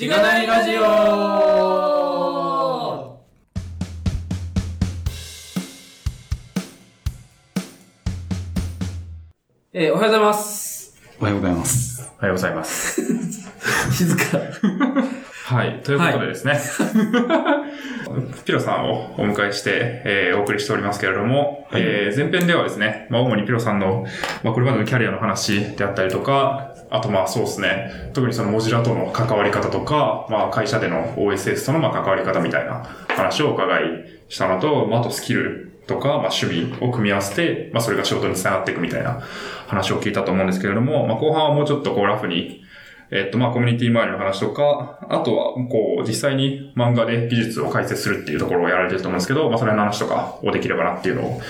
しがないラジオえー、おはようございます。おはようございます。おはようございます。静か。はい。ということでですね。ピロさんをお迎えして、えーお送りしておりますけれども、えー前編ではですね、まあ、主にピロさんの、まあ、これまでのキャリアの話であったりとか、あとまあそうですね、特にそのモジュラとの関わり方とか、まあ会社での OSS とのまあ関わり方みたいな話をお伺いしたのと、まああとスキルとか、まあ趣味を組み合わせて、まあそれが仕事につながっていくみたいな話を聞いたと思うんですけれども、まあ後半はもうちょっとこうラフに、えっと、まあ、コミュニティ周りの話とか、あとは、こう、実際に漫画で技術を解説するっていうところをやられてると思うんですけど、まあ、それの話とかをできればなっていうのを、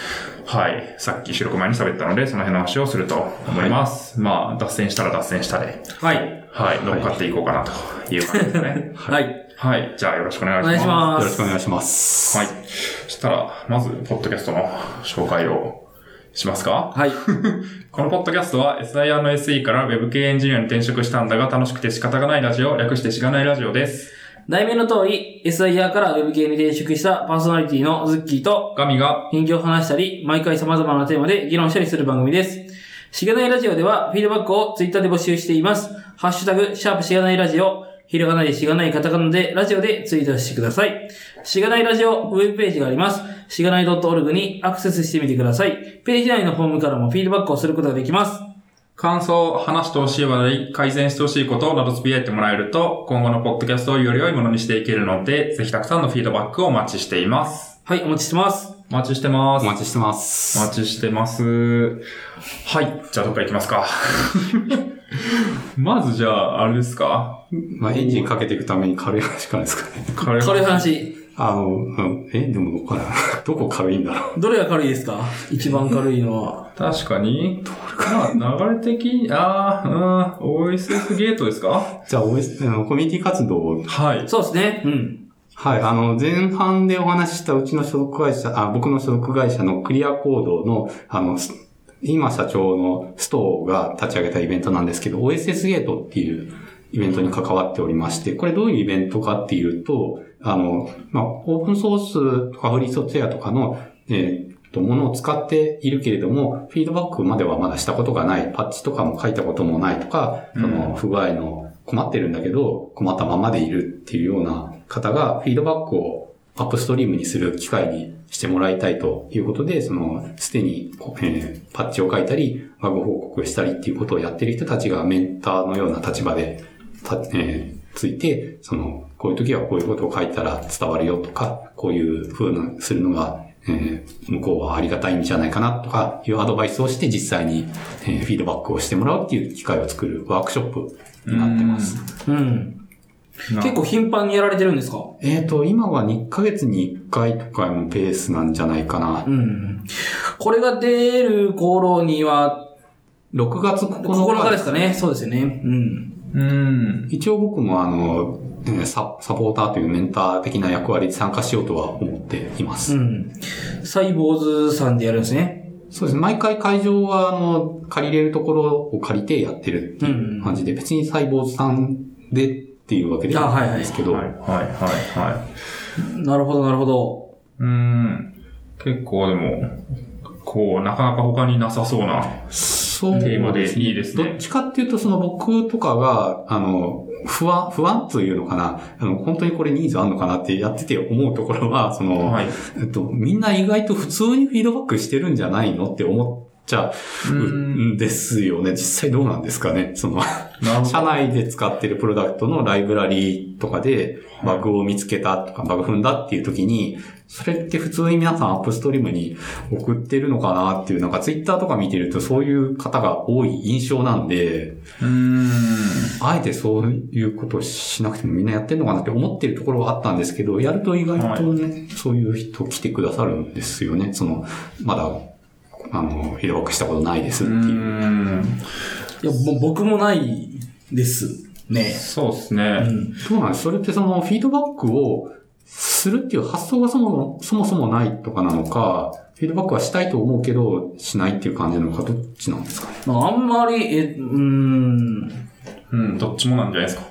はい、さっき収録前に喋ったので、その辺の話をすると思います。まあ、脱線したら脱線したで、はい。はい、乗っかっていこうかなという感じですね。はい。はい、じゃあよろしくお願いします。お願いします。よろしくお願いします。はい。そしたら、まず、ポッドキャストの紹介をしますか？はい。このポッドキャストは SIR の SE から Web 系エンジニアに転職したんだが楽しくて仕方がないラジオ、略してしがないラジオです。題名の通り、SIR から Web 系に転職したパーソナリティのズッキーと、ガミが、近況を話したり、毎回様々なテーマで議論したりする番組です。しがないラジオでは、フィードバックをツイッターで募集しています。ハッシュタグ、シャープしがないラジオ、ひらがなでしがないカタカナでラジオでツイートしてください。しがないラジオウェブページがあります。しがない .org にアクセスしてみてください。ページ内のフォームからもフィードバックをすることができます。感想、話してほしい話題、改善してほしいことなどつぶやいてもらえると、今後のポッドキャストをより良いものにしていけるので、ぜひたくさんのフィードバックをお待ちしています。はい、お待ちしてます。お待ちしてます。お待ちしてます。お待ちしてます。はい。じゃあどっから行きますか。まずじゃあ、あれですか？まあ、エンジンかけていくために軽い話からですかね。軽い軽い話。あの、うんえ、でもどこかな どこ軽いんだろう。どれが軽いですか？一番軽いのは。確かに。まあ、流れ的に、ああ、うん、OSS ゲートですか？じゃあ、OS、あのコミュニティ活動をはい。そうですね。うん。はい、あの、前半でお話ししたうちの所属会社、あ、僕の所属会社のクリアコードの、あの、す今社長のストーが立ち上げたイベントなんですけど、OSS ゲートっていうイベントに関わっておりまして、これどういうイベントかっていうと、あの、まあ、オープンソースとかフリーソフトウェアとかの、えーと、ものを使っているけれども、フィードバックまではまだしたことがない、パッチとかも書いたこともないとか、その不具合の困ってるんだけど、困ったままでいるっていうような方が、フィードバックをアップストリームにする機会にしてもらいたいということで、その、すでに、えーパッチを書いたり、バグ報告したりっていうことをやってる人たちがメンターのような立場で、たえーついて、その、こういう時はこういうことを書いたら伝わるよとか、こういう風なするのが、えー向こうはありがたいんじゃないかなとかいうアドバイスをして実際に、えーフィードバックをしてもらうっていう機会を作るワークショップになってます。うん。結構頻繁にやられてるんですか？えっ、と、今は2ヶ月に1回とかのペースなんじゃないかな。うん。これが出る頃には、6月9日9日ですかね。そうですよね。うん。うん。一応僕もあの、えーササポーターというメンター的な役割で参加しようとは思っています。うん。サイボーズさんでやるんですね。そうですね。毎回会場は、あの、借りれるところを借りてやってるっていう感じで、別にサイボーズさんでっていうわけではないんですけど、はい、はい、はい、はい。なるほど、なるほど。うん。結構でも、こう、なかなか他になさそうなそうテーマでいいですねどっちかっていうと、その僕とかが、あの、不安、不安というのかな、あの、本当にこれニーズあるのかなってやってて思うところは、その、はい。えっと、みんな意外と普通にフィードバックしてるんじゃないのって思っちゃうんですよね。実際どうなんですかね。その、社内で使ってるプロダクトのライブラリーとかでバグを見つけたとかバグ踏んだっていう時に、それって普通に皆さんアップストリームに送ってるのかなっていう、なんかツイッターとか見てるとそういう方が多い印象なんで、うん。あえてそういうことをしなくてもみんなやってるのかなって思ってるところはあったんですけど、やると意外とね、そういう人来てくださるんですよね。その、まだ、あの、フィードバックしたことないですっていう。うん。いや、僕もないですね。そうですね。うん。そうなんです。それってそのフィードバックをするっていう発想がそもそもそもないとかなのか、フィードバックはしたいと思うけど、しないっていう感じなのか、どっちなんですかね？まあ、あんまり、え、うーん。うん、どっちもなんじゃないですか？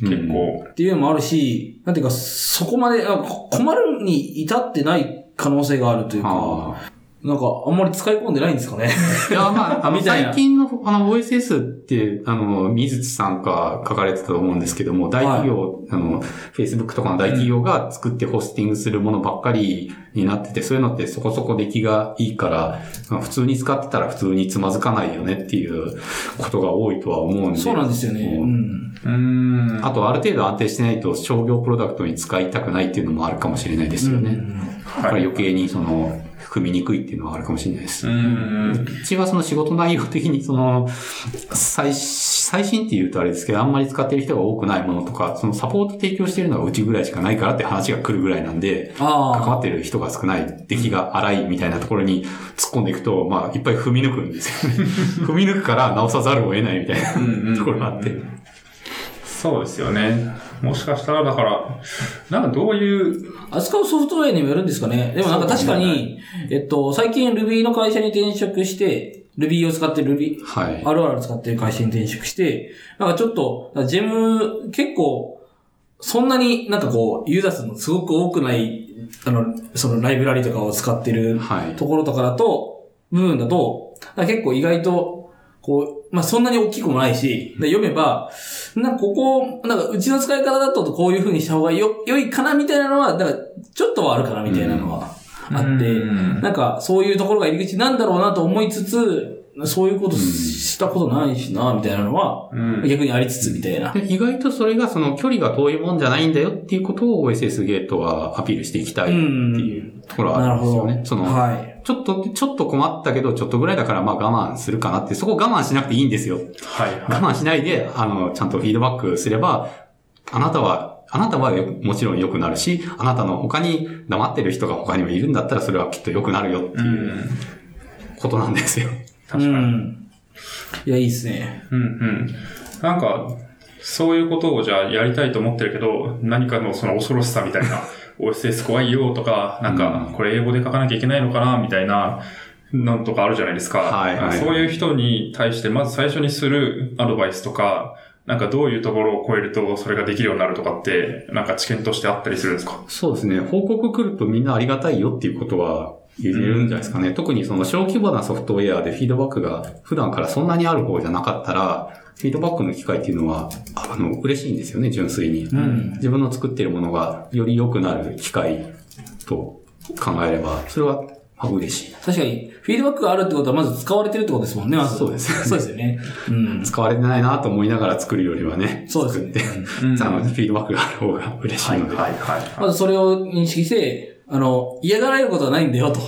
結構。っていうのもあるし、なんていうか、そこまで、あこ困るに至ってない可能性があるというか、あなんか、あんまり使い込んでないんですかね。あいや、まあ、あ最近の、あの、OSS って、あの、水地さんが書かれてたと思うんですけども、大企業、あの、Facebook とかの大企業が作ってホスティングするものばっかりになってて、そういうのってそこそこ出来がいいから、まあ普通に使ってたら普通につまずかないよねっていうことが多いとは思うんで。そうなんですよね。ううんん。うーん。あと、ある程度安定してないと商業プロダクトに使いたくないっていうのもあるかもしれないですよね。だから余計にその、踏みにくいっていうのはあるかもしれないです。うーん。うちはその仕事内容的にその、最、最新って言うとあれですけど、あんまり使ってる人が多くないものとか、そのサポート提供してるのがうちぐらいしかないからって話が来るぐらいなんで、関わあってる人が少ない、出来が荒いみたいなところに突っ込んでいくと、まあ、いっぱい踏み抜くんですよね。踏み抜くから直さざるを得ないみたいなところがあって。そうですよね。もしかしたら、だから、なんかどういう、あ。扱うソフトウェアにもよるんですかね。でもなんか確かに、えっと、最近 Ruby の会社に転職して、Ruby を使ってる Ruby、はい。RR 使ってる会社に転職して、なんかちょっと、ジェム、結構、そんなになんかこう、ユーザー数のすごく多くない、あの、そのライブラリとかを使ってるはい。ところとかだと、部分だと、結構意外と、こう、まあ、そんなに大きくもないし、で読めば、なんかここ、なんかうちの使い方だとこういう風にした方がよ、良いかなみたいなのは、だからちょっとはあるかなみたいなのはあって、うんなんかそういうところが入り口なんだろうなと思いつつ、そういうことしたことないしな、みたいなのは、うん。逆にありつつみたいな。で意外とそれがその距離が遠いもんじゃないんだよっていうことを OSS ゲートはアピールしていきたいっていうところはあるんですよね。その、はい。ちょっと、ちょっと困ったけど、ちょっとぐらいだからまあ我慢するかなって、そこ我慢しなくていいんですよ。はい、我は慢しないで、あの、ちゃんとフィードバックすれば、あなたは、あなたはよもちろん良くなるし、あなたの他に黙ってる人が他にもいるんだったら、それはきっと良くなるよってい。う。ことなんですよ。確かに。うん。いや、いいっすね。うんうん。なんか、そういうことをじゃあやりたいと思ってるけど、何かのその恐ろしさみたいな、OSS 怖いよとか、なんか、これ英語で書かなきゃいけないのかなみたいな、なんとかあるじゃないですか。はいはいそういう人に対して、まず最初にするアドバイスとか、なんかどういうところを超えるとそれができるようになるとかって、なんか知見としてあったりするんですか？そうですね。報告来るとみんなありがたいよっていうことは言えるんじゃないですかね。特にその小規模なソフトウェアでフィードバックが普段からそんなにある方じゃなかったら、フィードバックの機会っていうのは、あの、嬉しいんですよね、純粋に。ん自分の作っているものがより良くなる機会と考えれば、それはまあ嬉しい。確かに、フィードバックがあるってことはまず使われてるってことですもんね、まず。そうですそうですよね。うん。使われてないなと思いながら作るよりはね、そうですねうんあの、フィードバックがある方が嬉しいので。はい。まずそれを認識して、あの、嫌がられることはないんだよと。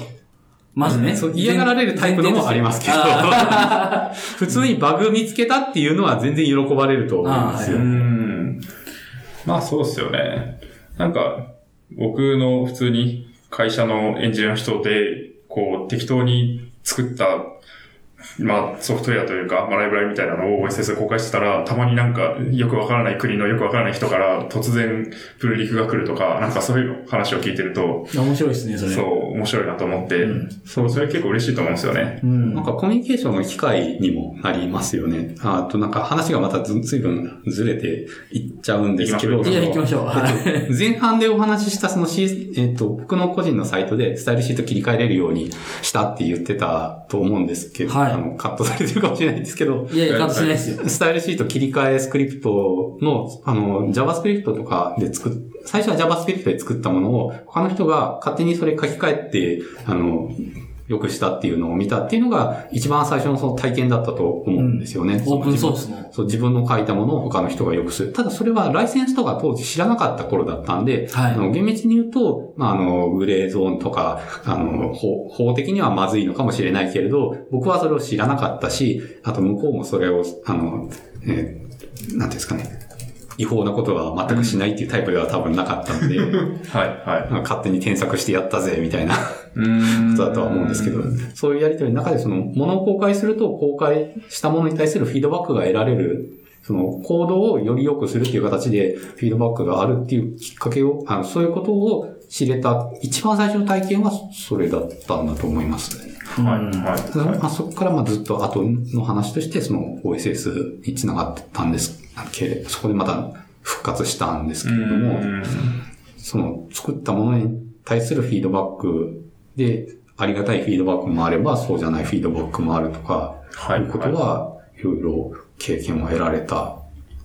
まずね。そう嫌がられるタイプのもありますけど あ普通にバグ見つけたっていうのは全然喜ばれると思いますよ。うーん。まあそうっすよね。なんか、僕の普通に会社のエンジニアの人で、こう、適当に作った、まあソフトウェアというか、まあライブラリみたいなのを OSS で公開してたら、たまになんか、よくわからない国のよくわからない人から突然、プルリクが来るとか、なんかそういう話を聞いてると、いや面白いですね、それ。そう、面白いなと思って、うんそう、それ結構嬉しいと思うんですよね。うん。なんかコミュニケーションの機会にもなりますよね。あとなんか話がまたずずいぶんずれていっちゃうんですけど。行きましょうじゃあ行きましょう。はい。前半でお話ししたその C、えっ、と、僕の個人のサイトでスタイルシート切り替えれるようにしたって言ってたと思うんですけど、はいあの、カットされてるかもしれないんですけど、いやいや、カットしないですよ。スタイルシート切り替えスクリプトの、あの、JavaScript とかで作っ、最初は JavaScript で作ったものを、他の人が勝手にそれ書き換えて、あの、良くしたっていうのを見たっていうのが、一番最初のその体験だったと思うんですよね。オープンソーススの。そう、自分の書いたものを他の人が良くする。ただそれはライセンスとか当時知らなかった頃だったんで、はいあの厳密に言うと、まあ、あの、グレーゾーンとか、あの、法法的にはまずいのかもしれないけれど、僕はそれを知らなかったし、あと向こうもそれを、あの、えーなんですかね、違法なことは全くしないっていうタイプでは多分なかったので、はい、は勝手に添削してやったぜ、みたいな。ことだとは思うんですけど、そういうやりとりの中でその、ものを公開すると、公開したものに対するフィードバックが得られる、その、行動をより良くするっていう形で、フィードバックがあるっていうきっかけを、あの、そういうことを知れた、一番最初の体験はそれだったんだと思います。はい、はい。はいまあ、そこからまあずっと後の話として、その OSS につながってたんですそこでまた復活したんですけれども、その作ったものに対するフィードバックで、ありがたいフィードバックもあれば、そうじゃないフィードバックもあるとか、はいいうことは、いろいろ経験を得られた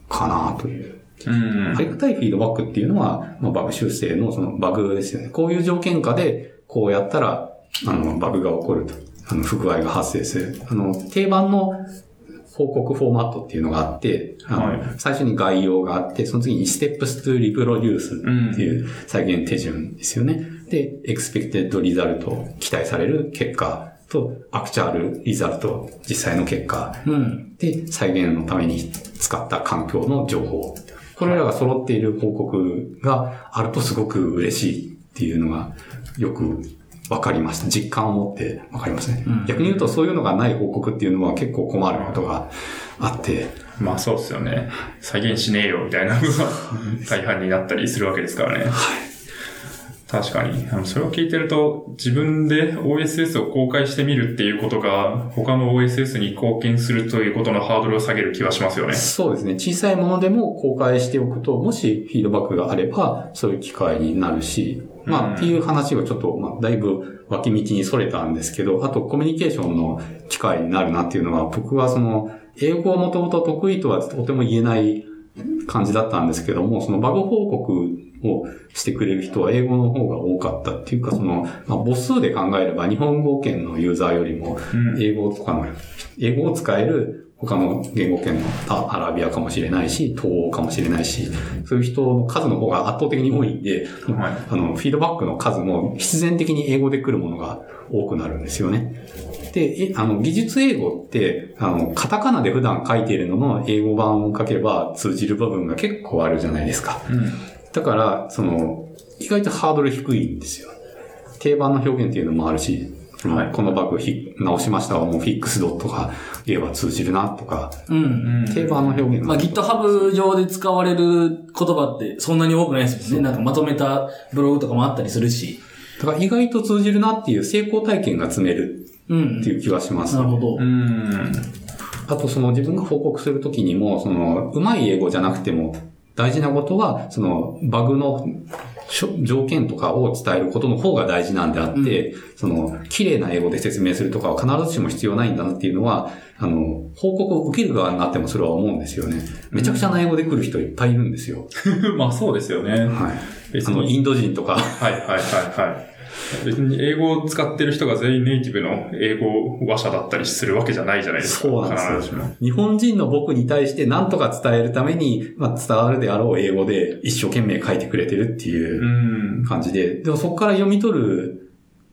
かなという。うんありがたいフィードバックっていうのは、まあ、バグ修正のそのバグですよね。こういう条件下で、こうやったら、あの、バグが起こると。あの、不具合が発生する。あの、定番の報告フォーマットっていうのがあって、あのはい最初に概要があって、その次に steps to reproduce っていう再現手順ですよね。で、expected result 期待される結果と actual result 実際の結果うん。で、再現のために使った環境の情報。これらが揃っている報告があるとすごく嬉しいっていうのがよくわかりました。実感を持ってわかりますね。うん逆に言うとそういうのがない報告っていうのは結構困ることがあって、まあそうですよね。再現しねえよみたいなのが 大半になったりするわけですからね。確かに。あの、それを聞いてると、自分で OSS を公開してみるっていうことが、他の OSS に貢献するということのハードルを下げる気はしますよね。そうですね。小さいものでも公開しておくと、もしフィードバックがあれば、そういう機会になるし、まうん。あ、っていう話をちょっと、まあ、だいぶ脇道にそれたんですけど、あとコミュニケーションの機会になるなっていうのは、僕はその、英語をもともと得意とはとても言えない感じだったんですけども、そのバグ報告をしてくれる人は英語の方が多かったっていうか、その、まあ、母数で考えれば日本語圏のユーザーよりも、うん。英語とかの、英語を使える他の言語圏のあアラビアかもしれないし、東欧かもしれないし、そういう人の数の方が圧倒的に多いんで、はいあの、フィードバックの数も必然的に英語で来るものが多くなるんですよね。で、えあの、技術英語って、あの、カタカナで普段書いているのの英語版を書けば通じる部分が結構あるじゃないですか。うん。だから、その、意外とハードル低いんですよ。定番の表現っていうのもあるし、はいこのバグひ直しましたわ、もうフィックスドとか言えば通じるなとか、うん。定番の表現まあ、が GitHub 上で使われる言葉ってそんなに多くないですもんね。なんかまとめたブログとかもあったりするし。だから意外と通じるなっていう成功体験が積めるうんって。いう気はします、なるほどう。ん。あとその自分が報告するときにも、その、うまい英語じゃなくても、大事なことは、その、バグの条件とかを伝えることの方が大事なんであって、その、綺麗な英語で説明するとかは必ずしも必要ないんだなっていうのは、あの、報告を受ける側になってもそれは思うんですよね。めちゃくちゃな英語で来る人いっぱいいるんですよ。まあそうですよね。はい。あの。インド人とか、はいはいはいはい。別に英語を使ってる人が全員ネイティブの英語話者だったりするわけじゃないじゃないですか。そうなんですよ。日本人の僕に対して何とか伝えるために、まあ、伝わるであろう英語で一生懸命書いてくれてるっていううん。感じで、でもそこから読み取る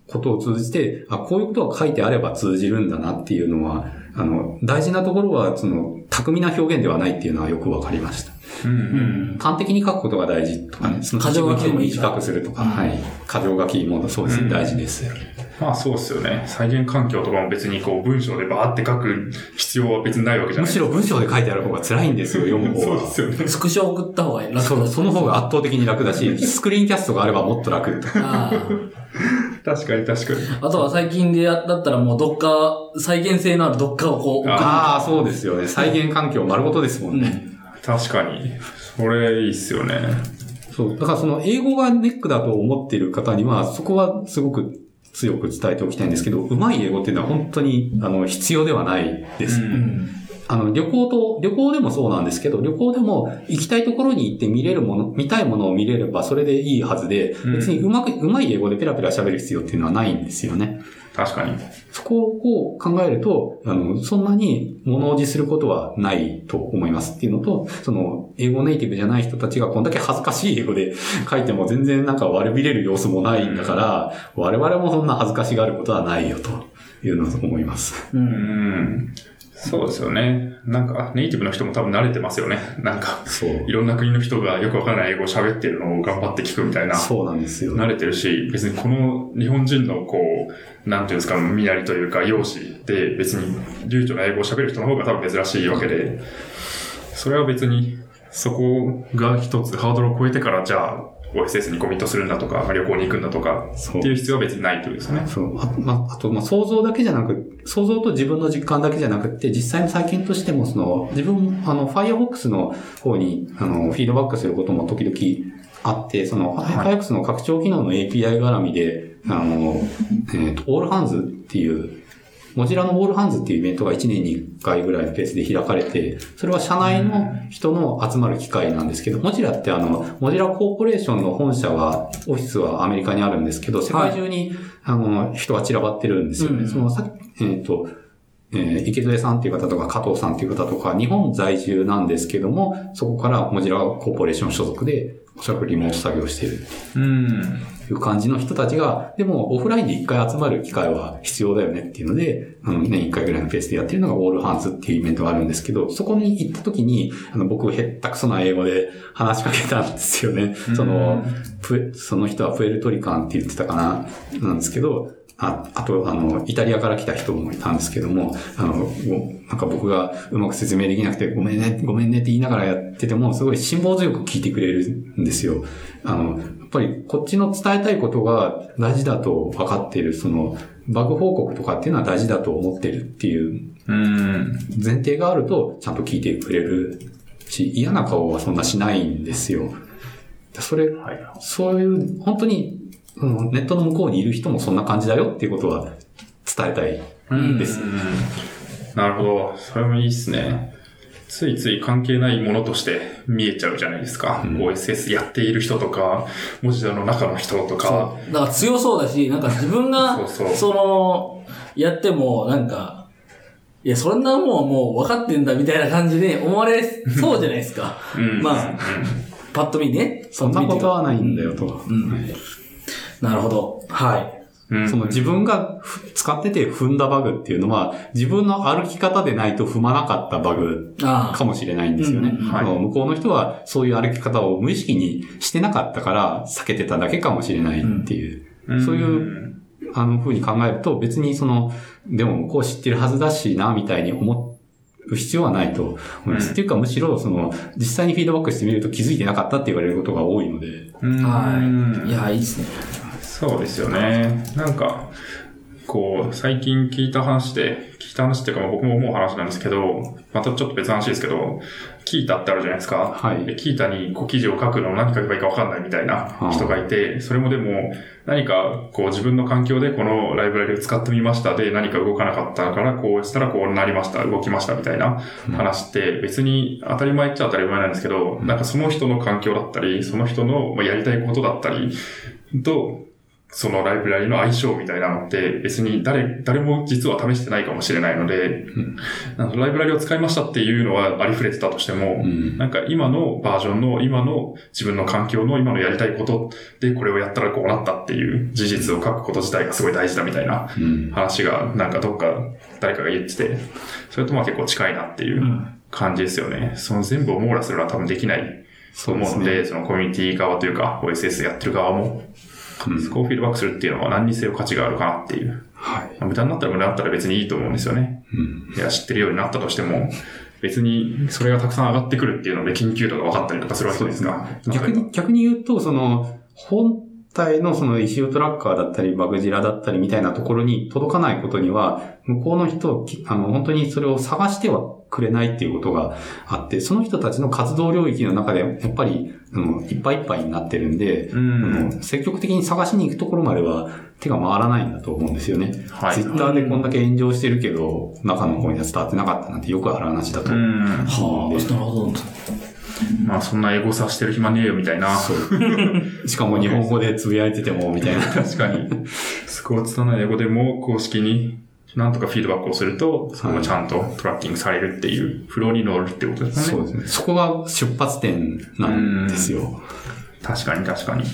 ことを通じて、あ、こういうことが書いてあれば通じるんだなっていうのは、あの、大事なところは、その、巧みな表現ではないっていうのはよくわかりました。うん。ううん。ん。端的に書くことが大事とかね、その箇条書きでもいい短くするとか、うんはい。箇条書きもそうですね、うん大事です。まあそうですよね。再現環境とかも別にこう文章でバーって書く必要は別にないわけじゃないむしろ文章で書いてある方が辛いんですよ、読む方は そうで。すよね。スクショ送った方が楽だそう、その方が圧倒的に楽だし、スクリーンキャストがあればもっと楽。あ確かに確かに。ああとは最近でやだったらもうどっか、再現性のあるどっかをこう送る。ああ、そうですよね。再現環境丸ごとですもんね。うん。確かに。それいいっすよね。そう。だからその英語がネックだと思っている方には、そこはすごく強く伝えておきたいんですけど、うまい英語っていうのは本当に、あの、必要ではないです。うんうん。あの、旅行と、旅行でもそうなんですけど、旅行でも行きたいところに行って見れるもの、見たいものを見れればそれでいいはずで、うん別にうまく、うまい英語でペラペラ喋る必要っていうのはないんですよね。確かに。そこを考えると、あの、そんなに物おじすることはないと思いますっていうのと、その、英語ネイティブじゃない人たちがこんだけ恥ずかしい英語で 書いても全然なんか悪びれる様子もないんだから、我々もそんな恥ずかしがることはないよというのを思います。う。うんん。そうですよね。なんか、ネイティブの人も多分慣れてますよね。なんか、そう。いろんな国の人がよくわからない英語を喋ってるのを頑張って聞くみたいな。そうなんですよ。慣れてるし、別にこの日本人のこう、なんていうんですか、身なりというか、容姿で別に流暢な英語を喋る人の方が多分珍しいわけで、それは別にそこが一つハードルを超えてから、じゃあ、OSS にコミットするんだとか、まあ旅行に行くんだとか、そう。っていう必要は別にないというですね。そう。あまあ、あと、まあ、想像だけじゃなく、想像と自分の実感だけじゃなくて、実際の体験としても、その、自分、あの、Firefox の方に、あの、フィードバックすることも時々あって、その、はい。Firefox の拡張機能の API 絡みで、あの、えっ、と、オールハンズっていう、モジラのオールハンズっていうイベントが1年に1回ぐらいのペースで開かれて、それは社内の人の集まる機会なんですけど、モジラってあの、モジラコーポレーションの本社は、オフィスはアメリカにあるんですけど、世界中に、あの、人が散らばってるんですよね。うんそのさえっ、と、えー池添さんっていう方とか加藤さんっていう方とか、日本在住なんですけども、そこからモジラコーポレーション所属で、おそらくリモート作業しているうん。という感じの人たちが、でもオフラインで一回集まる機会は必要だよねっていうので、あの年一回ぐらいのペースでやってるのがオールハンズっていうイベントがあるんですけど、そこに行った時に、あの僕へったくそな英語で話しかけたんですよね。その、その人はプエルトリカンって言ってたかな、なんですけど、あ、あと、あの、イタリアから来た人もいたんですけども、あの、ごなんか僕がうまく説明できなくて、ごめんね、ごめんねって言いながらやってても、すごい辛抱強く聞いてくれるんですよ。あの、やっぱりこっちの伝えたいことが大事だと分かっている、その、バグ報告とかっていうのは大事だと思ってるっていううん。前提があると、ちゃんと聞いてくれるし、嫌な顔はそんなしないんですよ。それ、はい。そういう、本当に、うんネットの向こうにいる人もそんな感じだよっていうことは伝えたいうんです。なるほど。それもいいっすね。ついつい関係ないものとして見えちゃうじゃないですか。うん OSS やっている人とか、文字の中の人とか。だから強そうだし、なんか自分が、その、やっても、なんか、いや、そんなもんもう分かってんだみたいな感じで思われそうじゃないですか。うん。まあ、パッと見ね。そんなことはないんだよと。うんはいなるほど。はい。うん。その自分がふ使ってて踏んだバグっていうのは、自分の歩き方でないと踏まなかったバグあかもしれないんですよね。うんはい向こうの人はそういう歩き方を無意識にしてなかったから避けてただけかもしれないっていう。うんそういうあの風に考えると別にその、でも向こう知ってるはずだしな、みたいに思う必要はないと思います。うんっていうかむしろその、実際にフィードバックしてみると気づいてなかったって言われることが多いので。うんはい。いや、いいですね。そうですよね。なんか、こう、最近聞いた話で、聞いた話っていうか、まあ僕も思う話なんですけど、またちょっと別の話ですけど、キータってあるじゃないですか。はいでキータにこう記事を書くのを何書けばいいか分かんないみたいな人がいて、それもでも、何かこう自分の環境でこのライブラリを使ってみましたで何か動かなかったからこうしたらこうなりました、動きましたみたいな話って別に当たり前っちゃ当たり前なんですけど、なんかその人の環境だったり、その人のまあやりたいことだったりと、そのライブラリの相性みたいなのって別に誰、誰も実は試してないかもしれないので、なんかライブラリを使いましたっていうのはありふれてたとしても、うん。なんか今のバージョンの今の自分の環境の今のやりたいことでこれをやったらこうなったっていう事実を書くこと自体がすごい大事だみたいなうん。話がなんかどっか誰かが言ってて、それとまあ結構近いなっていううん。感じですよね。その全部を網羅するのは多分できないと。思うので、そのコミュニティ側というか OSS やってる側も、うんそこをフィードバックするっていうのは何にせよ価値があるかなっていう。はい。まあ無駄になったら無駄だったら別にいいと思うんですよね。うんいや、知ってるようになったとしても、別にそれがたくさん上がってくるっていうので研究度が分かったりとかするわけですが。逆に、逆に言うと、その、本体のそのイシュートラッカーだったり、バグジラだったりみたいなところに届かないことには、向こうの人、きあの、本当にそれを探してはくれないっていうことがあって、その人たちの活動領域の中で、やっぱり、あのいっぱいいっぱいになってるんで、うあん。の積極的に探しに行くところまでは手が回らないんだと思うんですよね。はいツイッターでこんだけ炎上してるけど、中の方には伝わってなかったなんてよくある話だとうん。はあ、なるほど。まあそんなエゴさしてる暇ねえよみたいな。そう。しかも日本語でつぶやいてても、みたいな。確かに。そこを拙い英語でも公式になんとかフィードバックをすると、そこがちゃんとトラッキングされるっていう、フローに乗るってことですね。そうですね。そこが出発点なんですよ。確かに確かに。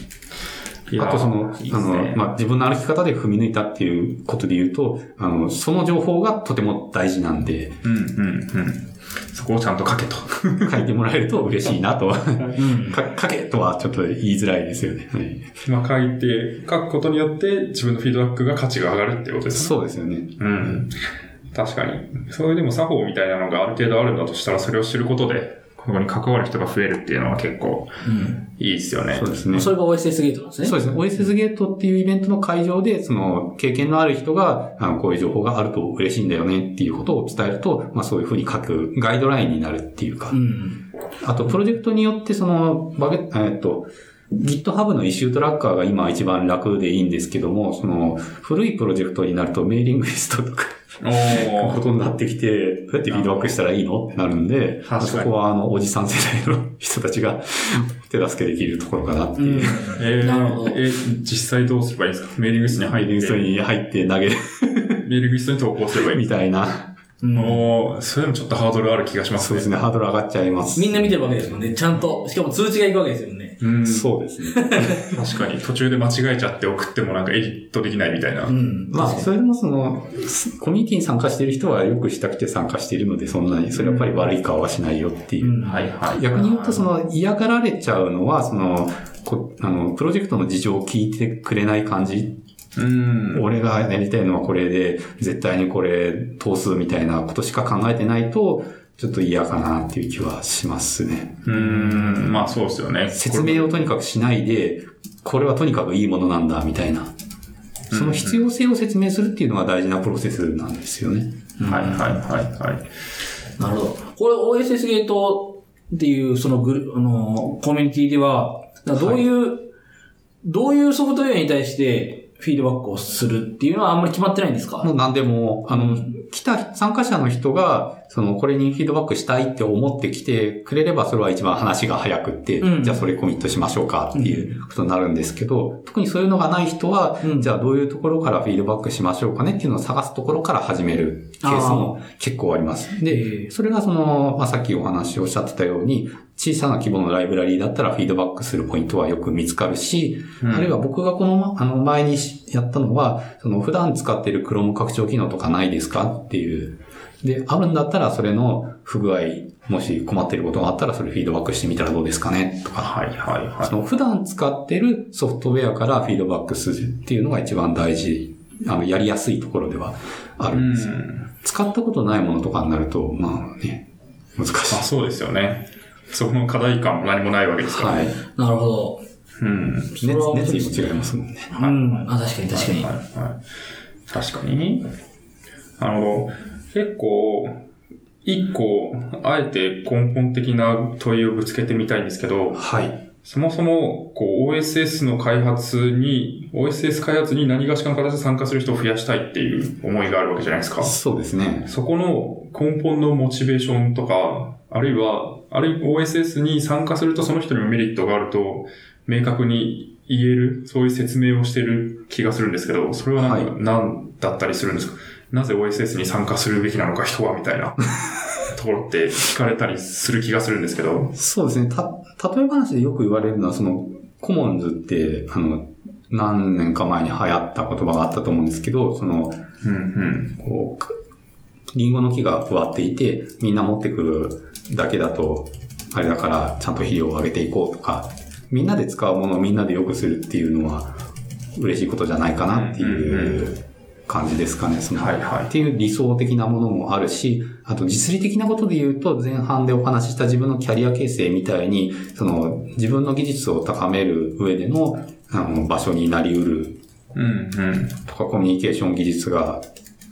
あとその、あいいねの、まあ、自分の歩き方で踏み抜いたっていうことで言うと、あの、その情報がとても大事なんで、うん、うん、うん。そこをちゃんと書けと。書いてもらえると嬉しいなと。うん。か書けとはちょっと言いづらいですよね。はい、まあ書いて、書くことによって自分のフィードバックが価値が上がるってことですね。そうですよね。うん。確かに。それでも作法みたいなのがある程度あるんだとしたら、それを知ることで、ここに関わる人が増えるっていうのは結構うん。いいですよねそう。ですね。それが OSS ゲートなんですね。そうですね。OSS ゲートっていうイベントの会場で、その、経験のある人が、あの、こういう情報があると嬉しいんだよねっていうことを伝えると、まあそういうふうに書くガイドラインになるっていうか、うん。あと、プロジェクトによって、その、バゲ、えっと、GitHub のイシュートラッカーが今一番楽でいいんですけども、その、古いプロジェクトになるとメーリングリストとか、ことになってきて、どうやってフィードバックしたらいいの？ってなるんで、そこはあの、おじさん世代の人たちが手助けできるところかなっていう。えーなるほどえー実際どうすればいいですか？メーリングリストに入って、メーリングリストに入って投げるメーリングリストに投稿すればいいみたいな。うん。おーそれでもちょっとハードルある気がしますね。そうですね、ハードル上がっちゃいます。みんな見てるわけですもんね。ちゃんと。しかも通知が行くわけですよね。うん。そうですね。確かに途中で間違えちゃって送ってもなんかエディットできないみたいな。うん。まあ、それでもその、コミュニティに参加している人はよくしたくて参加しているので、そんなに、それやっぱり悪い顔はしないよっていう。うんはいはい。逆に言うと、その、嫌がられちゃうのは、その、こあの、プロジェクトの事情を聞いてくれない感じ。うん。俺がやりたいのはこれで、絶対にこれ通すみたいなことしか考えてないと、ちょっと嫌かなっていう気はしますね。うん。まあそうですよね。説明をとにかくしないで、これはとにかくいいものなんだ、みたいな。その必要性を説明するっていうのが大事なプロセスなんですよね。はいはいはいはい。なるほど。これ OSS ゲートっていうそのグル、あの、コミュニティでは、どういう、どういうソフトウェアに対してフィードバックをするっていうのはあんまり決まってないんですか？もう何でも、あの、来た参加者の人が、その、これにフィードバックしたいって思ってきてくれれば、それは一番話が早くって、うん。じゃあそれコミットしましょうかっていうことになるんですけど、特にそういうのがない人は、うん。じゃあどういうところからフィードバックしましょうかねっていうのを探すところから始めるケースも結構あります。へで、え。それがその、まあ、さっきお話をおっしゃってたように、小さな規模のライブラリーだったらフィードバックするポイントはよく見つかるし、うん。あるいは僕がこの、あの、前にしやったのは、その、普段使っている Chrome 拡張機能とかないですかっていう。で、あるんだったら、それの不具合、もし困っていることがあったら、それフィードバックしてみたらどうですかね？とか。はいはいはいそ。の、普段使ってるソフトウェアからフィードバックするっていうのが一番大事、あの、やりやすいところではあるんですよ。使ったことないものとかになると、まあね、難しい。まあそうですよね。そこの課題感も何もないわけですから。はい。なるほど。うん。熱、熱意も違いますもんね。うん。あ、確かに確かに。はいはいはい確かに。なるほど。結構、一個、あえて根本的な問いをぶつけてみたいんですけど、はい。そもそも、こう、OSS の開発に、OSS 開発に何がしかの形で参加する人を増やしたいっていう思いがあるわけじゃないですか。そうですね。そこの根本のモチベーションとか、あるいは、あるいは OSS に参加するとその人にもメリットがあると、明確に言える、そういう説明をしてる気がするんですけど、それはなんか、は何だったりするんですか？なぜ OSS に参加するべきなのか人は、みたいな ところって聞かれたりする気がするんですけど。そうですね。た、例え話でよく言われるのは、その、コモンズって、あの、何年か前に流行った言葉があったと思うんですけど、その、うんうん。こう、リンゴの木が植わっていて、みんな持ってくるだけだと、あれだから、ちゃんと肥料を上げていこうとか、みんなで使うものをみんなで良くするっていうのは、嬉しいことじゃないかなってうんいう感じですかね。その、はいはいっていう理想的なものもあるし、あと実利的なことで言うと、前半でお話しした自分のキャリア形成みたいに、その、自分の技術を高める上での、あの、場所になり得るうんうん。とか、コミュニケーション技術が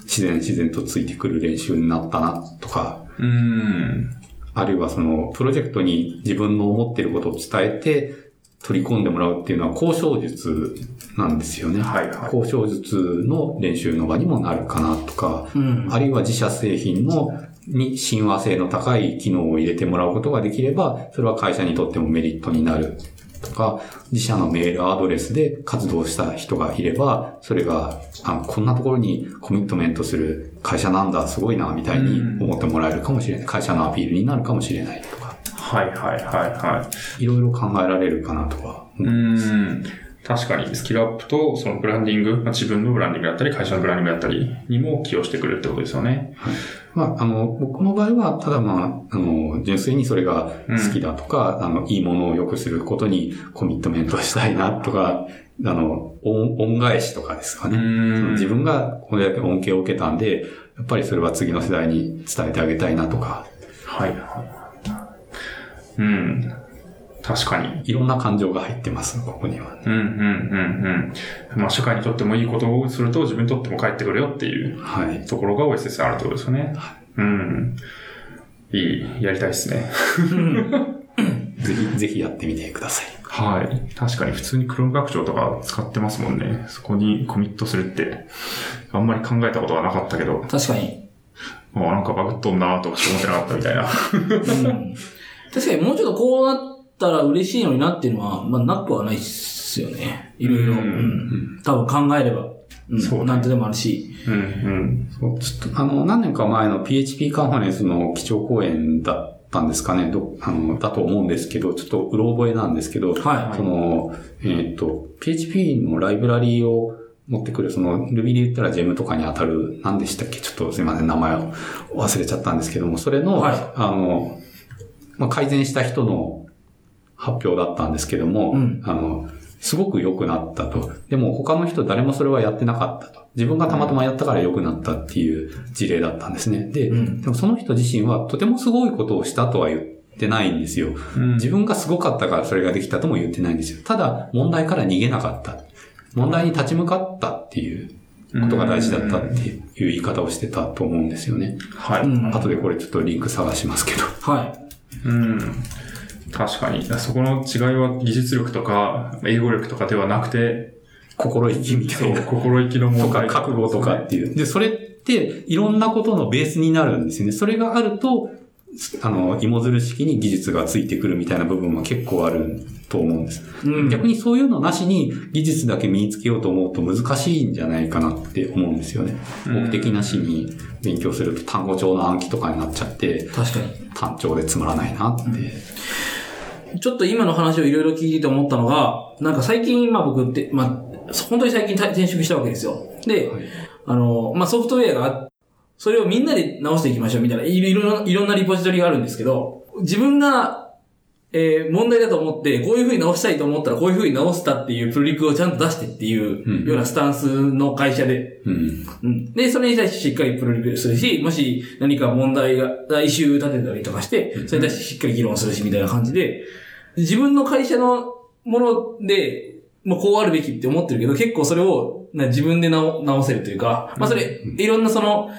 自然自然とついてくる練習になったな、とか、うん。あるいはその、プロジェクトに自分の思っていることを伝えて、取り込んでもらうっていうのは交渉術なんですよね。はいはい交渉術の練習の場にもなるかなとか、うん。あるいは自社製品のに親和性の高い機能を入れてもらうことができれば、それは会社にとってもメリットになるとか、自社のメールアドレスで活動した人がいれば、それが、あこんなところにコミットメントする会社なんだ、すごいな、みたいに思ってもらえるかもしれない。会社のアピールになるかもしれないとか、はいはいはいはい。いろいろ考えられるかなとか。うーん。確かに、スキルアップと、そのブランディング、まあ、自分のブランディングだったり、会社のブランディングだったりにも寄与してくるってことですよね。まあ、あの、僕の場合は、ただまあ、あの、純粋にそれが好きだとか、あの、いいものを良くすることにコミットメントしたいなとか、あの、恩恩返しとかですかね。自分がこれだけ恩恵を受けたんで、やっぱりそれは次の世代に伝えてあげたいなとか。はいはい。うん。確かに。いろんな感情が入ってます、ここには。うん、うん、うん、うん。まあ、社会にとってもいいことをすると自分にとっても返ってくるよっていうはい。ところが OSS あるってことですよね。うん。いい、やりたいですね。ぜひ、ぜひやってみてください。はい。確かに普通にクローム拡張とか使ってますもんね。そこにコミットするって、あんまり考えたことはなかったけど、確かに。あなんかバグっとんなとかしか思ってなかったみたいな。うん確かにもうちょっとこうなったら嬉しいのになっていうのは、まあなくはないっすよね。いろいろ。うんうん多分考えれば。うん。そうねなんとでもあるし。うん、うん。そうちょっと、あの、何年か前の PHP カンファレンスの基調講演だったんですかね、どあの、だと思うんですけど、ちょっとうろ覚えなんですけど、はいその、えっ、と、PHP のライブラリーを持ってくる、その Ruby で言ったら GEM とかに当たる、何でしたっけ？ちょっとすいません、名前を忘れちゃったんですけども、それの、はいあの、まあ、改善した人の発表だったんですけども、うんあの、すごく良くなったと。でも他の人誰もそれはやってなかったと。自分がたまたまやったから良くなったっていう事例だったんですね。で、うんでもその人自身はとてもすごいことをしたとは言ってないんですよ。うん自分がすごかったからそれができたとも言ってないんですよ。ただ問題から逃げなかった。問題に立ち向かったっていうことが大事だったっていう言い方をしてたと思うんですよね。はい。うん後でこれちょっとリンク探しますけど。はうん。確かに。そこの違いは技術力とか、英語力とかではなくて、心意気みたそ、いうな。心意気のと問題。か覚悟とかっていう。で、それっていろんなことのベースになるんですよね。それがあると、あの、芋づる式に技術がついてくるみたいな部分も結構あると思うんです。い。うん。逆にそういうのなしに技術だけ身につけようと思うと難しいんじゃないかなって思うんですよね。うん目的なしに勉強すると単語帳の暗記とかになっちゃって、確か単調でつまらないなって。に。ちょっと今の話をいろいろ聞いてて思ったのが、なんか最近、まあ僕って、まあ、本当に最近転職したわけですよ。で、はいあの、まあ、ソフトウェアがあって、それをみんなで直していきましょうみたいな、いろいろいろんなリポジトリがあるんですけど、自分が、えー問題だと思って、こういう風に直したいと思ったら、こういう風に直したっていうプロリクをちゃんと出してっていううんようなスタンスの会社で、うん。うん。で、それに対してしっかりプロリクするし、もし何か問題が、イシュー立てたりとかして、それに対してしっかり議論するし、みたいな感じで、自分の会社のもので、もうこうあるべきって思ってるけど、結構それをな自分で直直せるというか、まあそれ、いろんなその、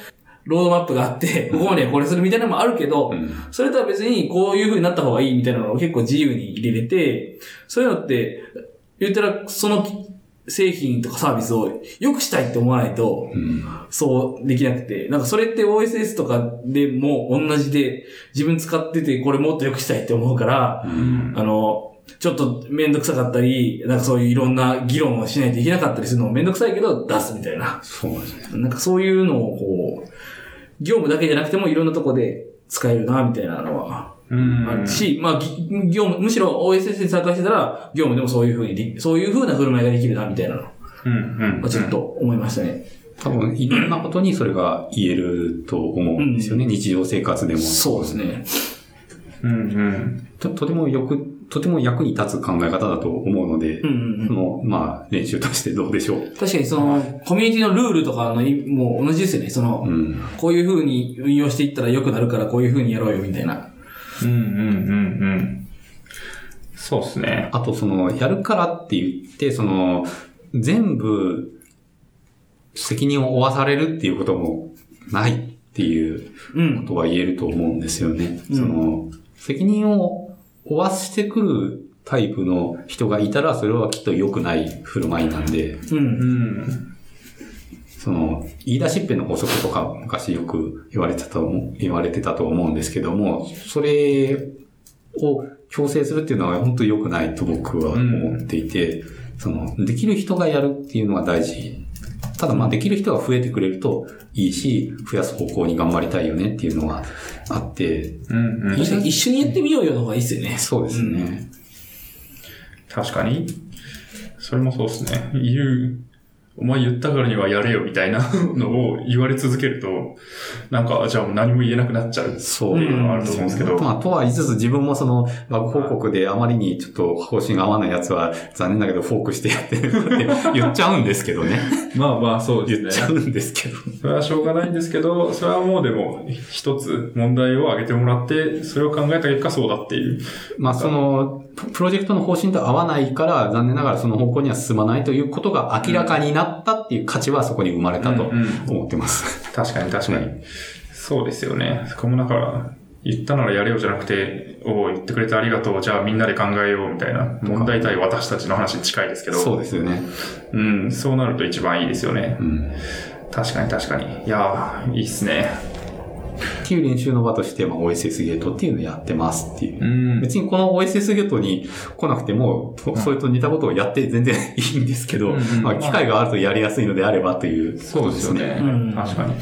ロードマップがあって、ここまではこれするみたいなのもあるけど、うん。それとは別にこういう風になった方がいいみたいなのを結構自由に入れれて、そういうのって、言ったらその製品とかサービスを良くしたいって思わないと、うん。そうできなくて、なんかそれって OSS とかでも同じで、自分使っててこれもっと良くしたいって思うから、うん。あの、ちょっとめんどくさかったり、なんかそういういろんな議論をしないといけなかったりするのもめんどくさいけど出すみたいな。そうですね。なんかそういうのをこう、業務だけじゃなくてもいろんなとこで使えるな、みたいなのはうんあるし、まあ、ぎ業務、むしろ OSS に参加してたら、業務でもそういうふうにそういうふうな振る舞いができるな、みたいなのうんうんはちょっと思いましたね。多分、いろんなことにそれが言えると思うんですよね。日常生活でも。そうですね。うんうんと。とてもよく、とても役に立つ考え方だと思うので、うんうんうん。その、まあ、練習としてどうでしょう。確かにその、コミュニティのルールとかのい、もう同じですよね。その、うん。こういう風に運用していったら良くなるから、こういう風にやろうよ、みたいな。うんうんうんうん。そうですね。あと、その、やるからって言って、その、全部、責任を負わされるっていうこともないっていううん。ことは言えると思うんですよね。うんその、責任を負わしてくるタイプの人がいたら、それはきっと良くない振る舞いなんで、うん。うん。その、言い出しっぺの法則とか昔よく言われてたと思う、言われてたと思うんですけども、それを強制するっていうのは本当に良くないと僕は思っていて、その、できる人がやるっていうのが大事。ただまあできる人が増えてくれるといいし、増やす方向に頑張りたいよねっていうのはあって、うんうん。一緒にやってみようよの方がいいっすよね。そうですね。確かに。それもそうですね。いる。お前言ったからにはやれよみたいな のを言われ続けると、なんか、じゃあもう何も言えなくなっちゃう。そうっていうのがあると思うんですけど。まあ、とは言いつつ自分もその、バグ報告であまりにちょっと方針が合わないやつは残念だけどフォークしてやってるって言っちゃうんですけどね。まあまあそう言っちゃうんですけど。それはしょうがないんですけど、それはもうでも、一つ問題を挙げてもらって、それを考えた結果そうだっていう。まあ、その、ププロジェクトの方針と合わないから、残念ながらその方向には進まないということが明らかになったっていう価値はそこに生まれたとうんうん思ってます。確かに確かに。そうですよね。そこもだから、言ったならやれよじゃなくて、おう言ってくれてありがとう、じゃあみんなで考えようみたいな、問題対私たちの話に近いですけど、そうですよね。うん、そうなると一番いいですよねう。ん。確かに確かに。いやー、いいっすね。っていう練習の場として、まあ、OSS ゲートっていうのをやってますっていう。ん別にこの OSS ゲートに来なくても、とそれと似たことをやって全然いいんですけど、うんうんまあ、機会があるとやりやすいのであればというそうですよね。うん確かに。